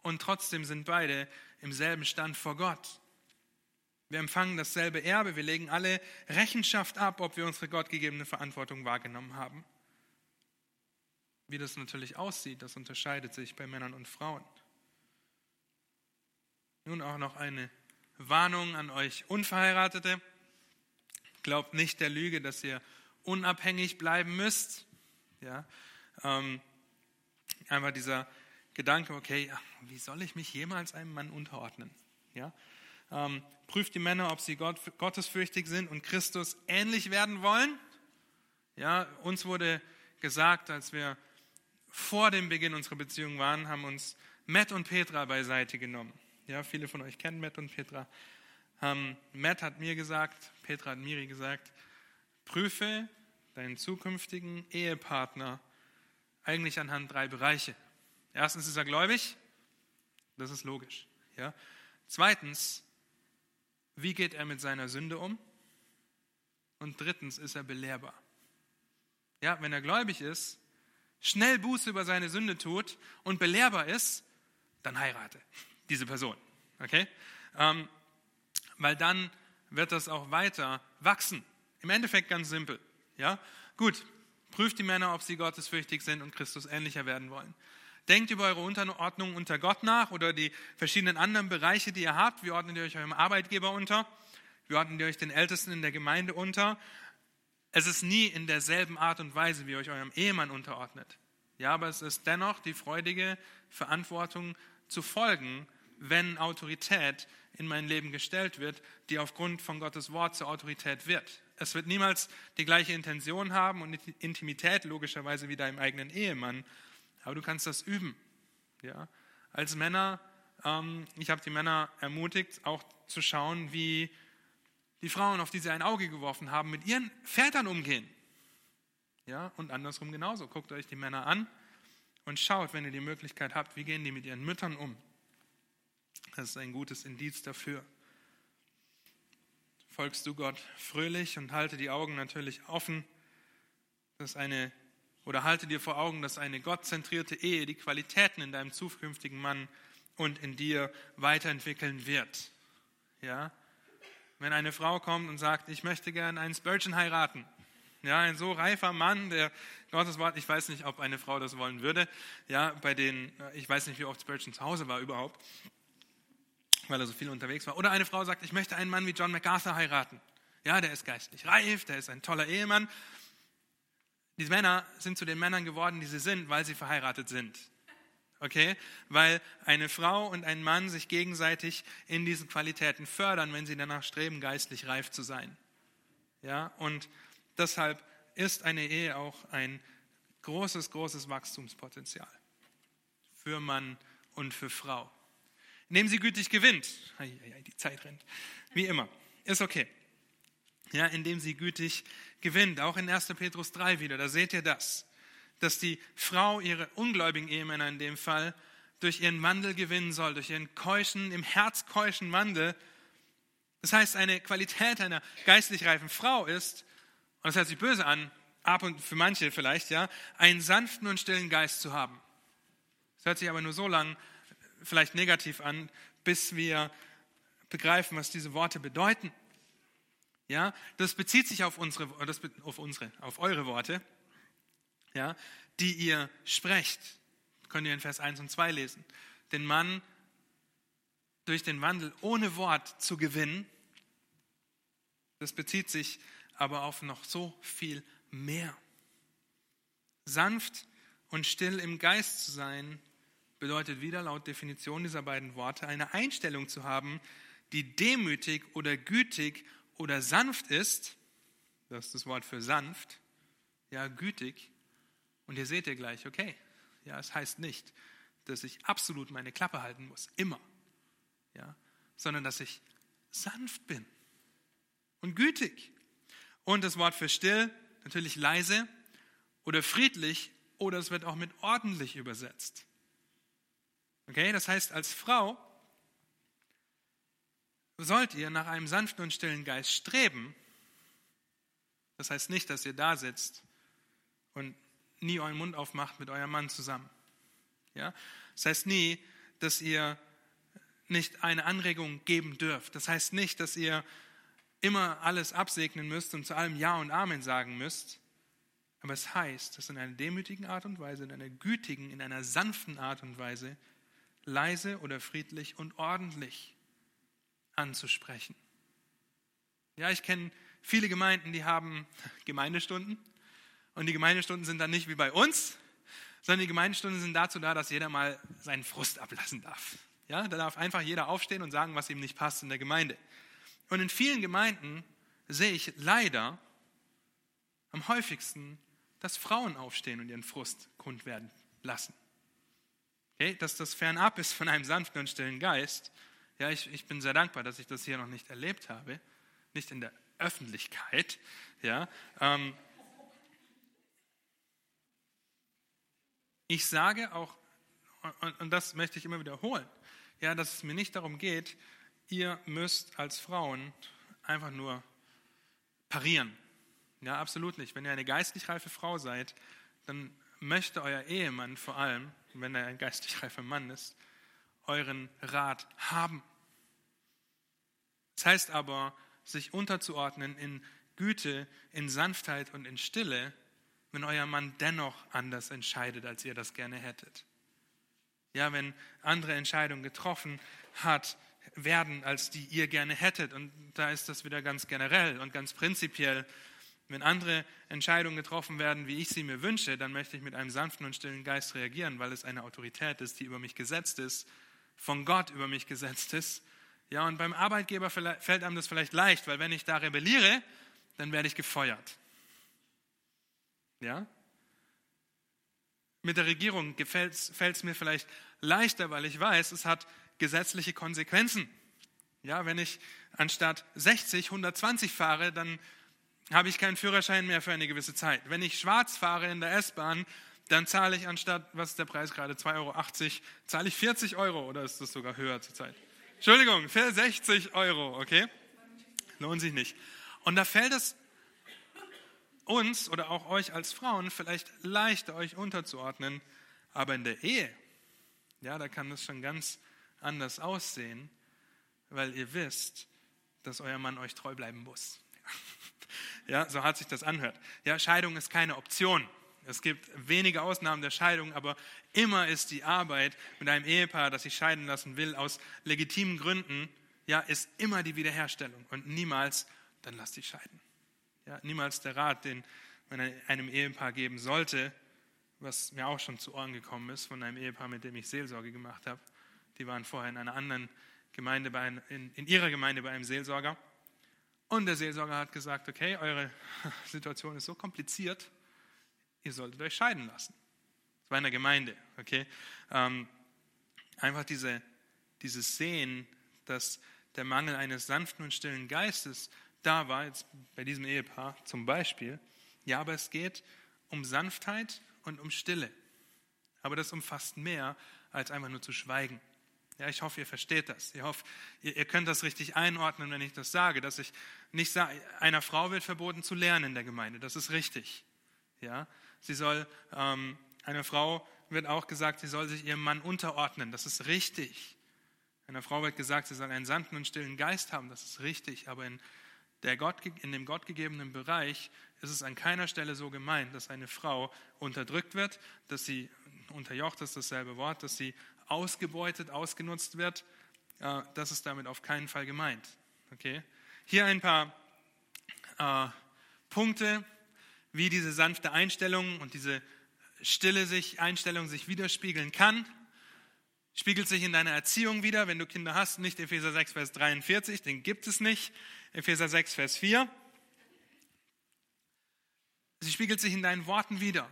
und trotzdem sind beide im selben Stand vor Gott. Wir empfangen dasselbe Erbe, wir legen alle Rechenschaft ab, ob wir unsere gottgegebene Verantwortung wahrgenommen haben. Wie das natürlich aussieht, das unterscheidet sich bei Männern und Frauen. Nun auch noch eine Warnung an euch Unverheiratete. Glaubt nicht der Lüge, dass ihr unabhängig bleiben müsst. Ja, ähm, einfach dieser Gedanke, okay, wie soll ich mich jemals einem Mann unterordnen? Ja, ähm, prüft die Männer, ob sie Gott, gottesfürchtig sind und Christus ähnlich werden wollen. Ja, uns wurde gesagt, als wir vor dem Beginn unserer Beziehung waren, haben uns Matt und Petra beiseite genommen. Ja, viele von euch kennen Matt und Petra. Ähm, Matt hat mir gesagt, Petra hat Miri gesagt, prüfe deinen zukünftigen Ehepartner eigentlich anhand drei Bereiche. Erstens ist er gläubig, das ist logisch. Ja. Zweitens, wie geht er mit seiner Sünde um? Und drittens, ist er belehrbar. Ja, wenn er gläubig ist, schnell Buße über seine Sünde tut und belehrbar ist, dann heirate diese Person. Okay? Ähm, weil dann wird das auch weiter wachsen. Im Endeffekt ganz simpel. Ja? Gut, prüft die Männer, ob sie gottesfürchtig sind und Christus ähnlicher werden wollen. Denkt über eure Unterordnung unter Gott nach oder die verschiedenen anderen Bereiche, die ihr habt. Wie ordnet ihr euch eurem Arbeitgeber unter? Wie ordnet ihr euch den Ältesten in der Gemeinde unter? Es ist nie in derselben Art und Weise, wie ihr euch eurem Ehemann unterordnet. Ja, aber es ist dennoch die freudige Verantwortung zu folgen, wenn Autorität in mein Leben gestellt wird, die aufgrund von Gottes Wort zur Autorität wird. Es wird niemals die gleiche Intention haben und Intimität logischerweise wie deinem eigenen Ehemann, aber du kannst das üben. Ja? Als Männer, ähm, ich habe die Männer ermutigt, auch zu schauen, wie die Frauen, auf die sie ein Auge geworfen haben, mit ihren Vätern umgehen. Ja, und andersrum genauso. Guckt euch die Männer an und schaut, wenn ihr die Möglichkeit habt, wie gehen die mit ihren Müttern um. Das ist ein gutes Indiz dafür. Folgst du Gott fröhlich und halte die Augen natürlich offen, dass eine oder halte dir vor Augen, dass eine gottzentrierte Ehe die Qualitäten in deinem zukünftigen Mann und in dir weiterentwickeln wird. Ja? Wenn eine Frau kommt und sagt, ich möchte gern einen Spurgeon heiraten, ja, ein so reifer Mann, der Gottes Wort, ich weiß nicht, ob eine Frau das wollen würde, ja, bei den, ich weiß nicht, wie oft Spurgeon zu Hause war überhaupt, weil er so viel unterwegs war. Oder eine Frau sagt, ich möchte einen Mann wie John MacArthur heiraten. Ja, der ist geistlich reif, der ist ein toller Ehemann. Die Männer sind zu den Männern geworden, die sie sind, weil sie verheiratet sind. Okay? Weil eine Frau und ein Mann sich gegenseitig in diesen Qualitäten fördern, wenn sie danach streben, geistlich reif zu sein. Ja? Und deshalb ist eine Ehe auch ein großes, großes Wachstumspotenzial für Mann und für Frau. Indem sie gütig gewinnt. Die Zeit rennt. Wie immer. Ist okay. Ja, indem sie gütig gewinnt. Auch in 1. Petrus 3 wieder, da seht ihr das. Dass die Frau ihre ungläubigen Ehemänner in dem Fall durch ihren Wandel gewinnen soll, durch ihren keuschen, im Herz keuschen Wandel. Das heißt, eine Qualität einer geistlich reifen Frau ist, und das hört sich böse an, ab und für manche vielleicht, ja, einen sanften und stillen Geist zu haben. Das hört sich aber nur so lang vielleicht negativ an, bis wir begreifen, was diese Worte bedeuten. Ja, das bezieht sich auf unsere, auf unsere, auf eure Worte, ja, die ihr sprecht. Könnt ihr in Vers 1 und 2 lesen. Den Mann durch den Wandel ohne Wort zu gewinnen, das bezieht sich aber auf noch so viel mehr. Sanft und still im Geist zu sein, bedeutet wieder laut Definition dieser beiden Worte eine Einstellung zu haben, die demütig oder gütig oder sanft ist. Das ist das Wort für sanft. Ja, gütig. Und hier seht ihr gleich, okay, ja, es heißt nicht, dass ich absolut meine Klappe halten muss, immer, ja, sondern dass ich sanft bin und gütig. Und das Wort für still, natürlich leise oder friedlich oder es wird auch mit ordentlich übersetzt. Okay, das heißt, als Frau sollt ihr nach einem sanften und stillen Geist streben. Das heißt nicht, dass ihr da sitzt und nie euren Mund aufmacht mit eurem Mann zusammen. Ja? Das heißt nie, dass ihr nicht eine Anregung geben dürft. Das heißt nicht, dass ihr immer alles absegnen müsst und zu allem Ja und Amen sagen müsst. Aber es heißt, dass in einer demütigen Art und Weise, in einer gütigen, in einer sanften Art und Weise, leise oder friedlich und ordentlich anzusprechen. Ja, ich kenne viele Gemeinden, die haben Gemeindestunden und die Gemeindestunden sind dann nicht wie bei uns, sondern die Gemeindestunden sind dazu da, dass jeder mal seinen Frust ablassen darf. Ja, da darf einfach jeder aufstehen und sagen, was ihm nicht passt in der Gemeinde. Und in vielen Gemeinden sehe ich leider am häufigsten, dass Frauen aufstehen und ihren Frust kund werden lassen. Okay, dass das fernab ist von einem sanften und stillen Geist. Ja, ich, ich bin sehr dankbar, dass ich das hier noch nicht erlebt habe, nicht in der Öffentlichkeit. Ja, ähm, Ich sage auch, und das möchte ich immer wiederholen, ja, dass es mir nicht darum geht, ihr müsst als Frauen einfach nur parieren. Ja, absolut nicht. Wenn ihr eine geistlich reife Frau seid, dann möchte euer Ehemann vor allem, wenn er ein geistlich reifer Mann ist, euren Rat haben. Das heißt aber, sich unterzuordnen in Güte, in Sanftheit und in Stille, wenn euer Mann dennoch anders entscheidet, als ihr das gerne hättet. Ja, wenn andere Entscheidungen getroffen hat, werden, als die ihr gerne hättet. Und da ist das wieder ganz generell und ganz prinzipiell. Wenn andere Entscheidungen getroffen werden, wie ich sie mir wünsche, dann möchte ich mit einem sanften und stillen Geist reagieren, weil es eine Autorität ist, die über mich gesetzt ist, von Gott über mich gesetzt ist. Ja, und beim Arbeitgeber fällt einem das vielleicht leicht, weil wenn ich da rebelliere, dann werde ich gefeuert. Ja? Mit der Regierung fällt es mir vielleicht leichter, weil ich weiß, es hat gesetzliche Konsequenzen. Ja, wenn ich anstatt 60 120 fahre, dann habe ich keinen Führerschein mehr für eine gewisse Zeit. Wenn ich schwarz fahre in der S-Bahn, dann zahle ich anstatt, was ist der Preis gerade, 2,80 Euro, zahle ich 40 Euro oder ist das sogar höher zurzeit? Entschuldigung, für 60 Euro, okay? Lohnt sich nicht. Und da fällt es uns oder auch euch als Frauen vielleicht leichter, euch unterzuordnen, aber in der Ehe, ja, da kann es schon ganz anders aussehen, weil ihr wisst, dass euer Mann euch treu bleiben muss. Ja, so hat sich das anhört. Ja, Scheidung ist keine Option. Es gibt wenige Ausnahmen der Scheidung, aber immer ist die Arbeit mit einem Ehepaar, das sich scheiden lassen will, aus legitimen Gründen, ja, ist immer die Wiederherstellung und niemals, dann lasst dich scheiden. Ja, niemals der Rat, den man einem Ehepaar geben sollte, was mir auch schon zu Ohren gekommen ist von einem Ehepaar, mit dem ich Seelsorge gemacht habe. Die waren vorher in einer anderen Gemeinde, bei ein, in, in ihrer Gemeinde bei einem Seelsorger. Und der Seelsorger hat gesagt, okay, eure Situation ist so kompliziert, ihr solltet euch scheiden lassen. Das war in der Gemeinde, okay. Ähm, einfach diese, dieses Sehen, dass der Mangel eines sanften und stillen Geistes da war, jetzt bei diesem Ehepaar zum Beispiel. Ja, aber es geht um Sanftheit und um Stille. Aber das umfasst mehr, als einfach nur zu schweigen. Ja, ich hoffe, ihr versteht das. Ich hoffe, ihr, könnt das richtig einordnen, wenn ich das sage, dass ich nicht sage, einer Frau wird verboten zu lernen in der Gemeinde. Das ist richtig. Ja, sie soll, ähm, einer Frau wird auch gesagt, sie soll sich ihrem Mann unterordnen. Das ist richtig. Einer Frau wird gesagt, sie soll einen sanften und stillen Geist haben. Das ist richtig. Aber in der Gott, in dem gottgegebenen Bereich ist es an keiner Stelle so gemeint, dass eine Frau unterdrückt wird, dass sie unterjocht ist dasselbe Wort, dass sie ausgebeutet, ausgenutzt wird. Das ist damit auf keinen Fall gemeint. Okay? Hier ein paar äh, Punkte, wie diese sanfte Einstellung und diese stille sich, Einstellung sich widerspiegeln kann. Spiegelt sich in deiner Erziehung wieder, wenn du Kinder hast, nicht Epheser 6, Vers 43, den gibt es nicht. Epheser 6, Vers 4. Sie spiegelt sich in deinen Worten wieder.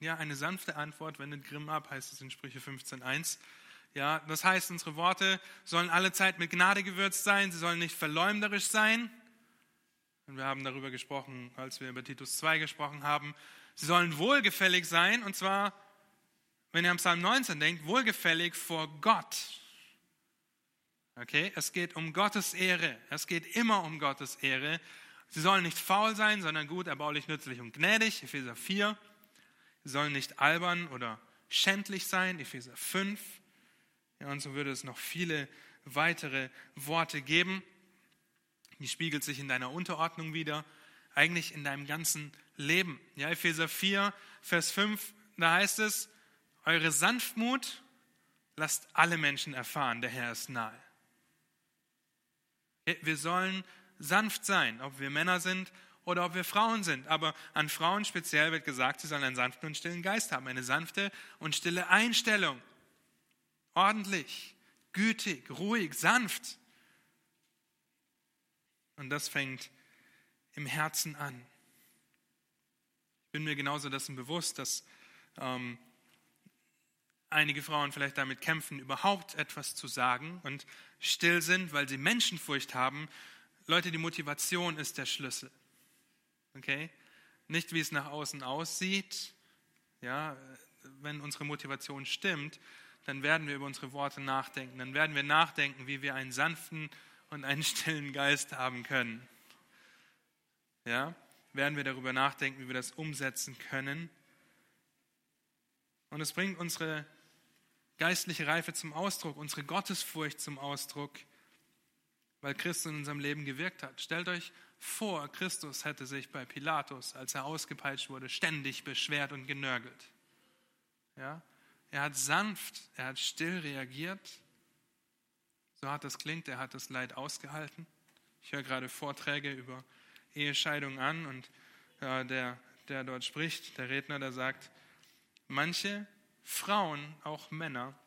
Ja, eine sanfte Antwort wendet Grimm ab, heißt es in Sprüche 15.1. Ja, das heißt, unsere Worte sollen alle Zeit mit Gnade gewürzt sein, sie sollen nicht verleumderisch sein. Und wir haben darüber gesprochen, als wir über Titus 2 gesprochen haben. Sie sollen wohlgefällig sein, und zwar, wenn ihr am Psalm 19 denkt, wohlgefällig vor Gott. Okay, es geht um Gottes Ehre. Es geht immer um Gottes Ehre. Sie sollen nicht faul sein, sondern gut, erbaulich, nützlich und gnädig. Epheser 4. Sie sollen nicht albern oder schändlich sein. Epheser 5. Ja, und so würde es noch viele weitere Worte geben. Die spiegelt sich in deiner Unterordnung wieder, eigentlich in deinem ganzen Leben. Ja, Epheser 4, Vers 5, da heißt es, eure Sanftmut lasst alle Menschen erfahren, der Herr ist nahe. Wir sollen sanft sein, ob wir Männer sind oder ob wir Frauen sind. Aber an Frauen speziell wird gesagt, sie sollen einen sanften und stillen Geist haben, eine sanfte und stille Einstellung. Ordentlich, gütig, ruhig, sanft. Und das fängt im Herzen an. Ich bin mir genauso dessen bewusst, dass ähm, einige Frauen vielleicht damit kämpfen, überhaupt etwas zu sagen und still sind, weil sie Menschenfurcht haben. Leute, die Motivation ist der Schlüssel. Okay? Nicht, wie es nach außen aussieht. Ja, wenn unsere Motivation stimmt, dann werden wir über unsere Worte nachdenken. Dann werden wir nachdenken, wie wir einen sanften und einen stillen Geist haben können. Ja, werden wir darüber nachdenken, wie wir das umsetzen können. Und es bringt unsere geistliche Reife zum Ausdruck, unsere Gottesfurcht zum Ausdruck, weil Christus in unserem Leben gewirkt hat. Stellt euch vor, Christus hätte sich bei Pilatus, als er ausgepeitscht wurde, ständig beschwert und genörgelt. Ja? Er hat sanft, er hat still reagiert. So hart das klingt, er hat das Leid ausgehalten. Ich höre gerade Vorträge über Ehescheidung an und äh, der, der dort spricht, der Redner, der sagt, manche Frauen, auch Männer,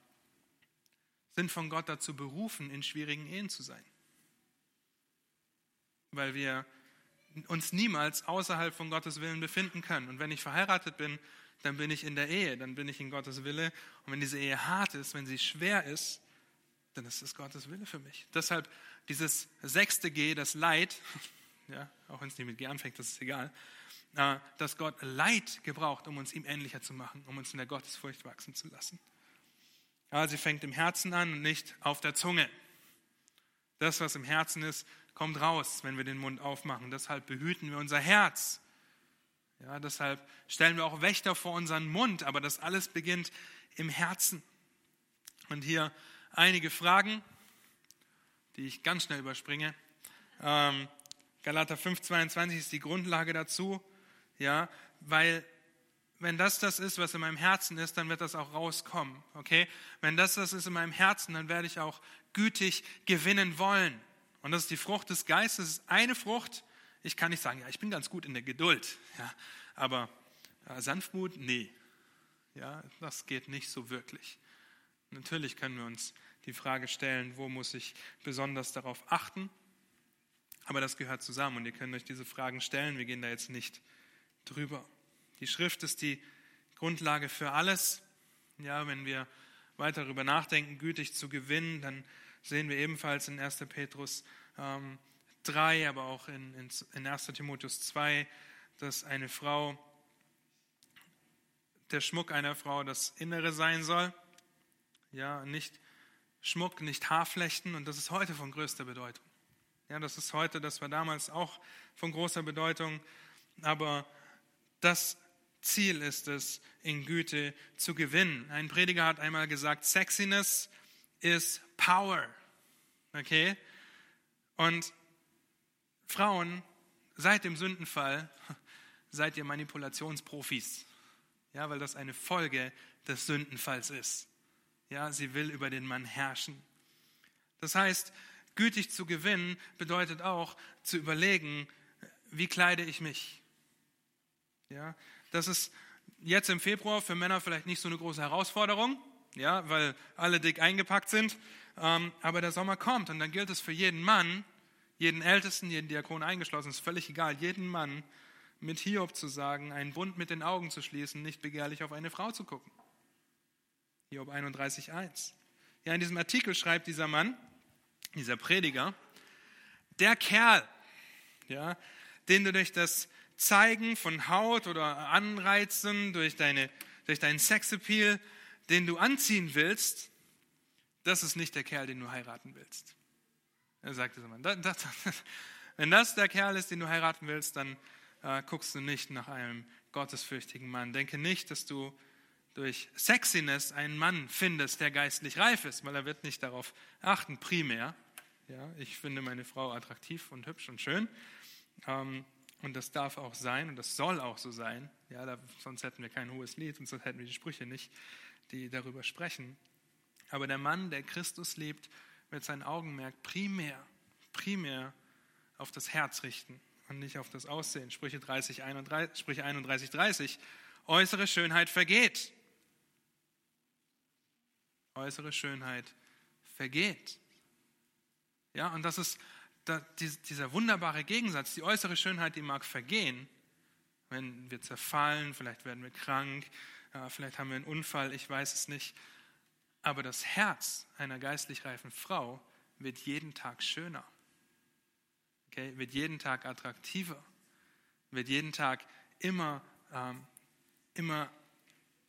sind von Gott dazu berufen, in schwierigen Ehen zu sein. Weil wir uns niemals außerhalb von Gottes Willen befinden können. Und wenn ich verheiratet bin, dann bin ich in der Ehe, dann bin ich in Gottes Wille. Und wenn diese Ehe hart ist, wenn sie schwer ist, dann ist es Gottes Wille für mich. Deshalb dieses sechste G, das Leid, ja, auch wenn es nicht mit G anfängt, das ist egal, dass Gott Leid gebraucht, um uns ihm ähnlicher zu machen, um uns in der Gottesfurcht wachsen zu lassen. Ja, sie fängt im Herzen an und nicht auf der Zunge. Das, was im Herzen ist, kommt raus, wenn wir den Mund aufmachen. Deshalb behüten wir unser Herz. Ja, deshalb stellen wir auch Wächter vor unseren Mund, aber das alles beginnt im Herzen. Und hier einige Fragen, die ich ganz schnell überspringe. Ähm, Galater 5,22 ist die Grundlage dazu, ja, weil wenn das das ist, was in meinem Herzen ist, dann wird das auch rauskommen, okay? Wenn das das ist in meinem Herzen, dann werde ich auch gütig gewinnen wollen. Und das ist die Frucht des Geistes, das ist eine Frucht. Ich kann nicht sagen, ja, ich bin ganz gut in der Geduld, ja, aber ja, Sanftmut, nee, ja, das geht nicht so wirklich. Natürlich können wir uns die Frage stellen, wo muss ich besonders darauf achten? Aber das gehört zusammen und ihr könnt euch diese Fragen stellen. Wir gehen da jetzt nicht drüber. Die Schrift ist die Grundlage für alles. Ja, wenn wir weiter darüber nachdenken, gütig zu gewinnen, dann sehen wir ebenfalls in 1. Petrus ähm, 3, aber auch in, in, in 1. Timotheus 2, dass eine Frau, der Schmuck einer Frau das Innere sein soll. Ja, nicht Schmuck, nicht Haarflechten. Und das ist heute von größter Bedeutung. Ja, das ist heute, das war damals auch von großer Bedeutung. Aber das Ziel ist es, in Güte zu gewinnen. Ein Prediger hat einmal gesagt, Sexiness is power. Okay? Und Frauen, seit dem Sündenfall seid ihr Manipulationsprofis. Ja, weil das eine Folge des Sündenfalls ist. Ja, sie will über den Mann herrschen. Das heißt, gütig zu gewinnen bedeutet auch zu überlegen, wie kleide ich mich? Ja, das ist jetzt im Februar für Männer vielleicht nicht so eine große Herausforderung. ja, weil alle dick eingepackt sind. Ähm, aber der Sommer kommt und dann gilt es für jeden Mann, jeden Ältesten, jeden Diakon eingeschlossen, ist völlig egal, jeden Mann mit Hiob zu sagen, einen Bund mit den Augen zu schließen, nicht begehrlich auf eine Frau zu gucken. Hiob 31.1. Ja, in diesem Artikel schreibt dieser Mann, dieser Prediger, der Kerl, ja, den du durch das Zeigen von Haut oder Anreizen, durch, deine, durch deinen Sexappeal, den du anziehen willst, das ist nicht der Kerl, den du heiraten willst. Er sagt dieser Mann, das, das, wenn das der Kerl ist, den du heiraten willst, dann äh, guckst du nicht nach einem gottesfürchtigen Mann. Denke nicht, dass du durch Sexiness einen Mann findest, der geistlich reif ist, weil er wird nicht darauf achten, primär. Ja, ich finde meine Frau attraktiv und hübsch und schön. Ähm, und das darf auch sein und das soll auch so sein. Ja, da, sonst hätten wir kein hohes Lied und sonst hätten wir die Sprüche nicht, die darüber sprechen. Aber der Mann, der Christus liebt, wird sein Augenmerk primär, primär auf das Herz richten und nicht auf das Aussehen. Sprüche 30, 31, Sprüche 31, 30. Äußere Schönheit vergeht. Äußere Schönheit vergeht. Ja, und das ist dieser wunderbare Gegensatz. Die äußere Schönheit, die mag vergehen, wenn wir zerfallen, vielleicht werden wir krank, vielleicht haben wir einen Unfall, ich weiß es nicht. Aber das Herz einer geistlich reifen Frau wird jeden Tag schöner, okay? wird jeden Tag attraktiver, wird jeden Tag immer, ähm, immer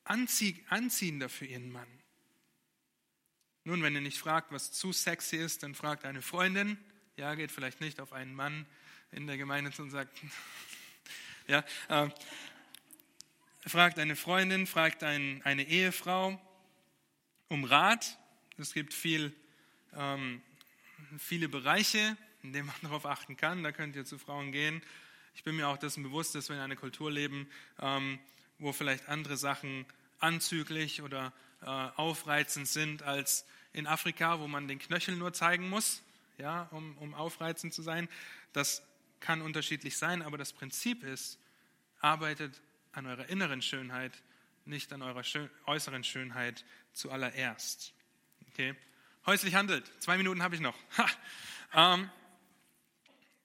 anzie anziehender für ihren Mann. Nun, wenn ihr nicht fragt, was zu sexy ist, dann fragt eine Freundin. Ja, geht vielleicht nicht auf einen Mann in der Gemeinde zu und sagt, ja, äh, fragt eine Freundin, fragt ein, eine Ehefrau um Rat. Es gibt viel, ähm, viele Bereiche, in denen man darauf achten kann. Da könnt ihr zu Frauen gehen. Ich bin mir auch dessen bewusst, dass wir in einer Kultur leben, ähm, wo vielleicht andere Sachen anzüglich oder äh, aufreizend sind als in Afrika, wo man den Knöchel nur zeigen muss, ja, um, um aufreizend zu sein. Das kann unterschiedlich sein, aber das Prinzip ist, arbeitet an eurer inneren Schönheit, nicht an eurer schön, äußeren Schönheit zuallererst. Okay? Häuslich handelt. Zwei Minuten habe ich noch. Ähm,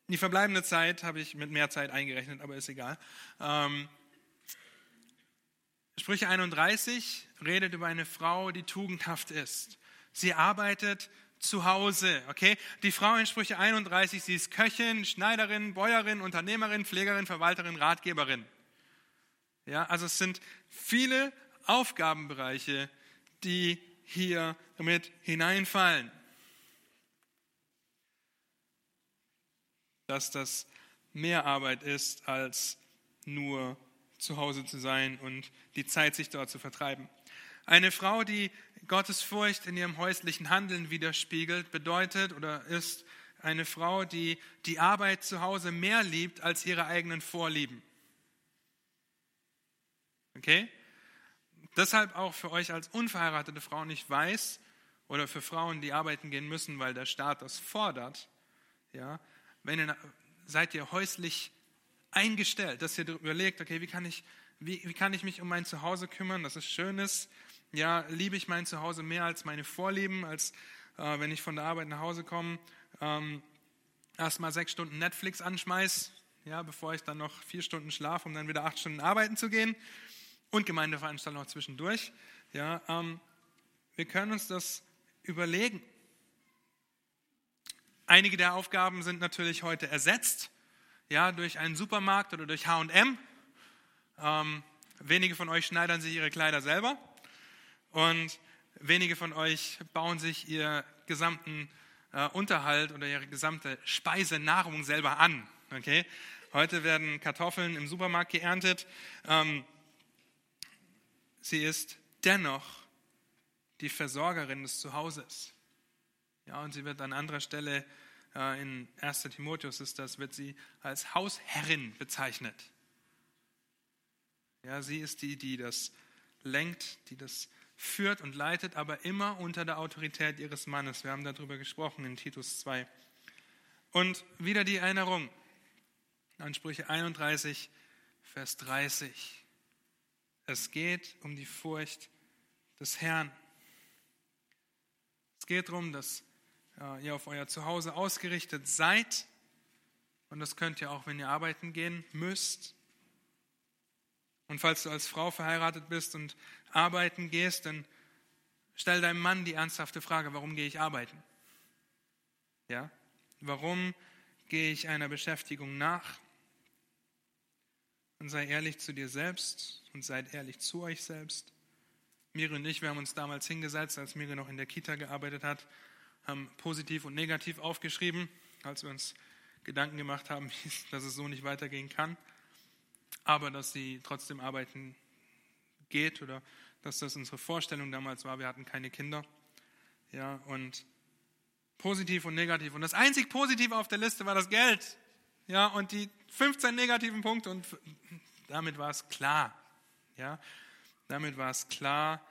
die verbleibende Zeit habe ich mit mehr Zeit eingerechnet, aber ist egal. Ähm, Sprüche 31 redet über eine Frau, die tugendhaft ist. Sie arbeitet zu Hause, okay? Die Frau in Sprüche 31, sie ist Köchin, Schneiderin, Bäuerin, Unternehmerin, Pflegerin, Verwalterin, Ratgeberin. Ja, also es sind viele Aufgabenbereiche, die hier mit hineinfallen. Dass das mehr Arbeit ist, als nur zu Hause zu sein und die Zeit sich dort zu vertreiben. Eine Frau, die Gottes Furcht in ihrem häuslichen Handeln widerspiegelt, bedeutet oder ist eine Frau, die die Arbeit zu Hause mehr liebt als ihre eigenen Vorlieben. Okay? Deshalb auch für euch als unverheiratete Frauen, ich weiß, oder für Frauen, die arbeiten gehen müssen, weil der Staat das fordert, ja, wenn ihr, seid ihr häuslich eingestellt, dass ihr überlegt, okay, wie kann ich, wie, wie kann ich mich um mein Zuhause kümmern, dass es schön ist, ja, liebe ich mein Zuhause mehr als meine Vorlieben, als äh, wenn ich von der Arbeit nach Hause komme, ähm, erstmal sechs Stunden Netflix anschmeiß, ja, bevor ich dann noch vier Stunden schlafe, um dann wieder acht Stunden arbeiten zu gehen und Gemeindeveranstaltungen noch zwischendurch. Ja, ähm, wir können uns das überlegen. Einige der Aufgaben sind natürlich heute ersetzt, ja, durch einen Supermarkt oder durch H&M. Ähm, wenige von euch schneidern sich ihre Kleider selber und wenige von euch bauen sich ihr gesamten äh, Unterhalt oder ihre gesamte Speisenahrung selber an. Okay? Heute werden Kartoffeln im Supermarkt geerntet. Ähm, sie ist dennoch die Versorgerin des Zuhauses. Ja, und sie wird an anderer Stelle äh, in 1. Timotheus ist das, wird sie als Hausherrin bezeichnet. Ja, sie ist die, die das lenkt, die das führt und leitet, aber immer unter der Autorität ihres Mannes. Wir haben darüber gesprochen in Titus 2. Und wieder die Erinnerung an Sprüche 31, Vers 30. Es geht um die Furcht des Herrn. Es geht darum, dass äh, ihr auf euer Zuhause ausgerichtet seid. Und das könnt ihr auch, wenn ihr arbeiten gehen müsst. Und falls du als Frau verheiratet bist und arbeiten gehst, dann stell deinem Mann die ernsthafte Frage, warum gehe ich arbeiten? Ja? Warum gehe ich einer Beschäftigung nach? Und sei ehrlich zu dir selbst und seid ehrlich zu euch selbst. Miri und ich, wir haben uns damals hingesetzt, als Miri noch in der Kita gearbeitet hat, haben positiv und negativ aufgeschrieben, als wir uns Gedanken gemacht haben, dass es so nicht weitergehen kann, aber dass sie trotzdem arbeiten geht oder dass das unsere Vorstellung damals war. Wir hatten keine Kinder. Ja, und positiv und negativ. Und das einzig Positive auf der Liste war das Geld. Ja, und die 15 negativen Punkte und damit war es klar. Ja, damit war es klar,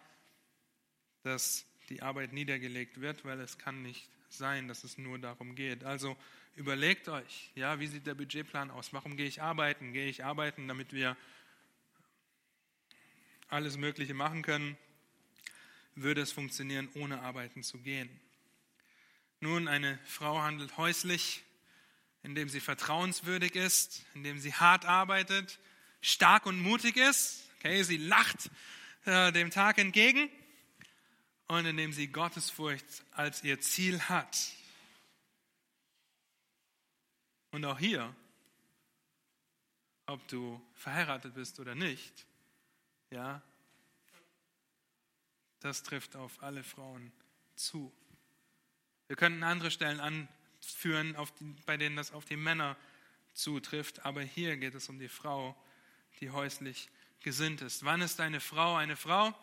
dass die Arbeit niedergelegt wird, weil es kann nicht sein, dass es nur darum geht. Also überlegt euch, ja, wie sieht der Budgetplan aus? Warum gehe ich arbeiten? Gehe ich arbeiten, damit wir alles Mögliche machen können? Würde es funktionieren, ohne arbeiten zu gehen? Nun, eine Frau handelt häuslich, indem sie vertrauenswürdig ist, indem sie hart arbeitet, stark und mutig ist. Okay, sie lacht äh, dem Tag entgegen und indem sie Gottesfurcht als ihr Ziel hat. Und auch hier, ob du verheiratet bist oder nicht, ja, das trifft auf alle Frauen zu. Wir könnten andere Stellen anführen, die, bei denen das auf die Männer zutrifft, aber hier geht es um die Frau, die häuslich gesinnt ist. Wann ist eine Frau eine Frau?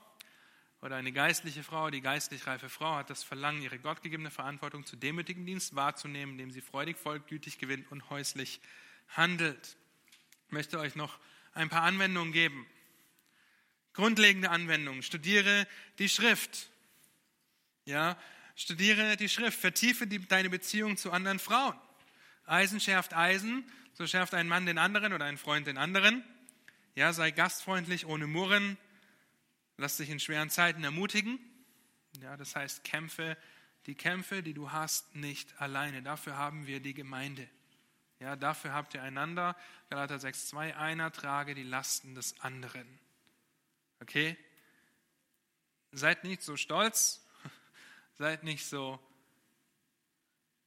Oder eine geistliche Frau, die geistlich reife Frau, hat das Verlangen, ihre gottgegebene Verantwortung zu demütigen Dienst wahrzunehmen, indem sie freudig folgt, gütig gewinnt und häuslich handelt. Ich möchte euch noch ein paar Anwendungen geben. Grundlegende Anwendungen. Studiere die Schrift. Ja, studiere die Schrift. Vertiefe die, deine Beziehung zu anderen Frauen. Eisen schärft Eisen, so schärft ein Mann den anderen oder ein Freund den anderen. Ja, sei gastfreundlich, ohne Murren, Lass dich in schweren Zeiten ermutigen. Ja, das heißt, kämpfe die Kämpfe, die du hast, nicht alleine. Dafür haben wir die Gemeinde. Ja, dafür habt ihr einander. Galater 6,2, einer trage die Lasten des anderen. Okay? Seid nicht so stolz, seid nicht so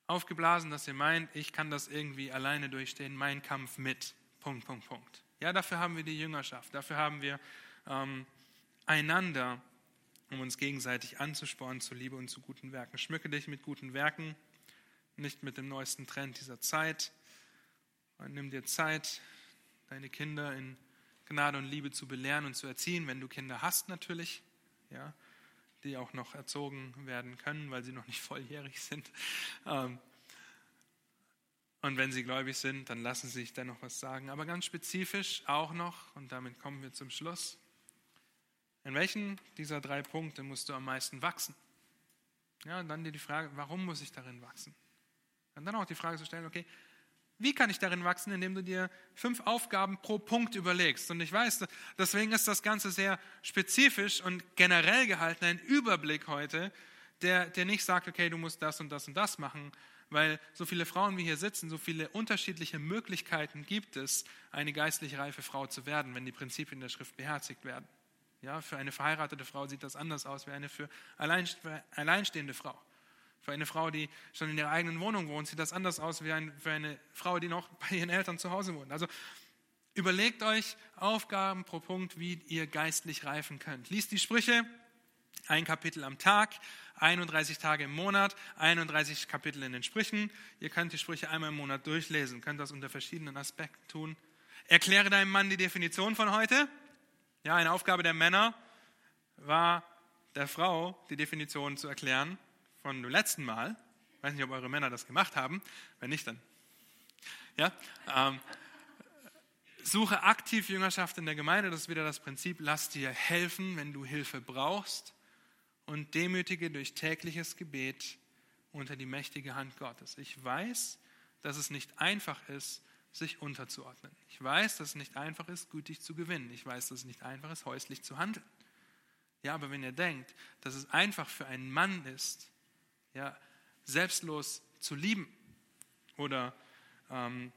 aufgeblasen, dass ihr meint, ich kann das irgendwie alleine durchstehen, mein Kampf mit. Punkt, Punkt, Punkt. Ja, dafür haben wir die Jüngerschaft, dafür haben wir ähm, einander, um uns gegenseitig anzuspornen zu Liebe und zu guten Werken. Schmücke dich mit guten Werken, nicht mit dem neuesten Trend dieser Zeit. Und nimm dir Zeit, deine Kinder in Gnade und Liebe zu belehren und zu erziehen, wenn du Kinder hast natürlich, ja, die auch noch erzogen werden können, weil sie noch nicht volljährig sind. Ähm, und wenn sie gläubig sind, dann lassen sie sich dennoch was sagen. Aber ganz spezifisch auch noch, und damit kommen wir zum Schluss, in welchen dieser drei Punkte musst du am meisten wachsen? Ja, und dann dir die Frage, warum muss ich darin wachsen? Und dann auch die Frage zu stellen, okay, wie kann ich darin wachsen, indem du dir fünf Aufgaben pro Punkt überlegst? Und ich weiß, deswegen ist das Ganze sehr spezifisch und generell gehalten, ein Überblick heute, der, der nicht sagt, okay, du musst das und das und das machen, weil so viele Frauen wie hier sitzen, so viele unterschiedliche Möglichkeiten gibt es, eine geistlich reife Frau zu werden, wenn die Prinzipien der Schrift beherzigt werden. Ja, für eine verheiratete Frau sieht das anders aus wie eine für alleinstehende Frau. Für eine Frau, die schon in ihrer eigenen Wohnung wohnt, sieht das anders aus wie für eine Frau, die noch bei ihren Eltern zu Hause wohnt. Also überlegt euch Aufgaben pro Punkt, wie ihr geistlich reifen könnt. Liest die Sprüche, ein Kapitel am Tag, 31 Tage im Monat, 31 Kapitel in den Sprüchen. Ihr könnt die Sprüche einmal im Monat durchlesen, könnt das unter verschiedenen Aspekten tun. Erkläre deinem Mann die Definition von heute. Ja, eine Aufgabe der Männer war der Frau die Definition zu erklären von dem letzten Mal. Ich weiß nicht, ob eure Männer das gemacht haben. Wenn nicht, dann. Ja, ähm, suche aktiv Jüngerschaft in der Gemeinde. Das ist wieder das Prinzip. Lass dir helfen, wenn du Hilfe brauchst. Und demütige durch tägliches Gebet unter die mächtige Hand Gottes. Ich weiß, dass es nicht einfach ist, sich unterzuordnen. Ich weiß, dass es nicht einfach ist, gütig zu gewinnen. Ich weiß, dass es nicht einfach ist, häuslich zu handeln. Ja, aber wenn ihr denkt, dass es einfach für einen Mann ist, ja, selbstlos zu lieben oder ähm,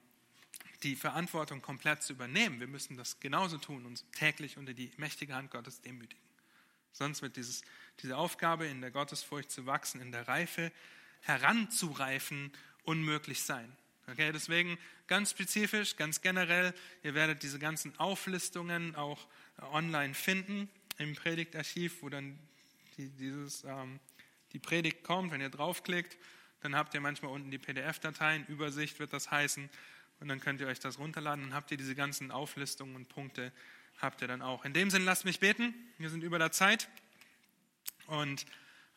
die Verantwortung komplett zu übernehmen. Wir müssen das genauso tun, uns täglich unter die mächtige Hand Gottes demütigen. Sonst wird dieses, diese Aufgabe, in der Gottesfurcht zu wachsen, in der Reife heranzureifen, unmöglich sein. Okay, deswegen ganz spezifisch, ganz generell, ihr werdet diese ganzen Auflistungen auch online finden im Predigtarchiv, wo dann die, dieses, ähm, die Predigt kommt. Wenn ihr draufklickt, dann habt ihr manchmal unten die PDF-Dateien, Übersicht wird das heißen, und dann könnt ihr euch das runterladen. Dann habt ihr diese ganzen Auflistungen und Punkte, habt ihr dann auch. In dem Sinn, lasst mich beten. Wir sind über der Zeit. Und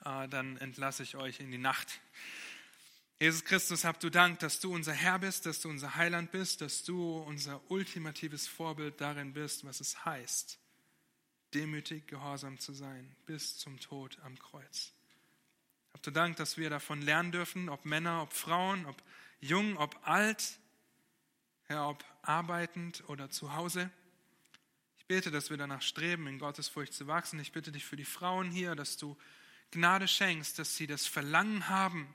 äh, dann entlasse ich euch in die Nacht. Jesus Christus, habt du Dank, dass du unser Herr bist, dass du unser Heiland bist, dass du unser ultimatives Vorbild darin bist, was es heißt, demütig gehorsam zu sein, bis zum Tod am Kreuz. Habt du Dank, dass wir davon lernen dürfen, ob Männer, ob Frauen, ob jung, ob alt, Herr, ob arbeitend oder zu Hause. Ich bete, dass wir danach streben, in Gottes Furcht zu wachsen. Ich bitte dich für die Frauen hier, dass du Gnade schenkst, dass sie das Verlangen haben,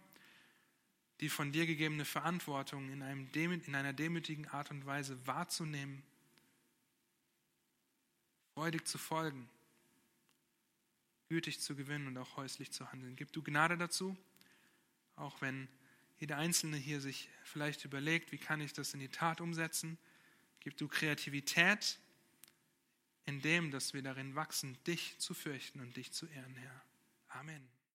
die von dir gegebene Verantwortung in, einem, in einer demütigen Art und Weise wahrzunehmen, freudig zu folgen, gütig zu gewinnen und auch häuslich zu handeln. Gib du Gnade dazu, auch wenn jeder Einzelne hier sich vielleicht überlegt, wie kann ich das in die Tat umsetzen. Gib du Kreativität in dem, dass wir darin wachsen, dich zu fürchten und dich zu ehren, Herr. Amen.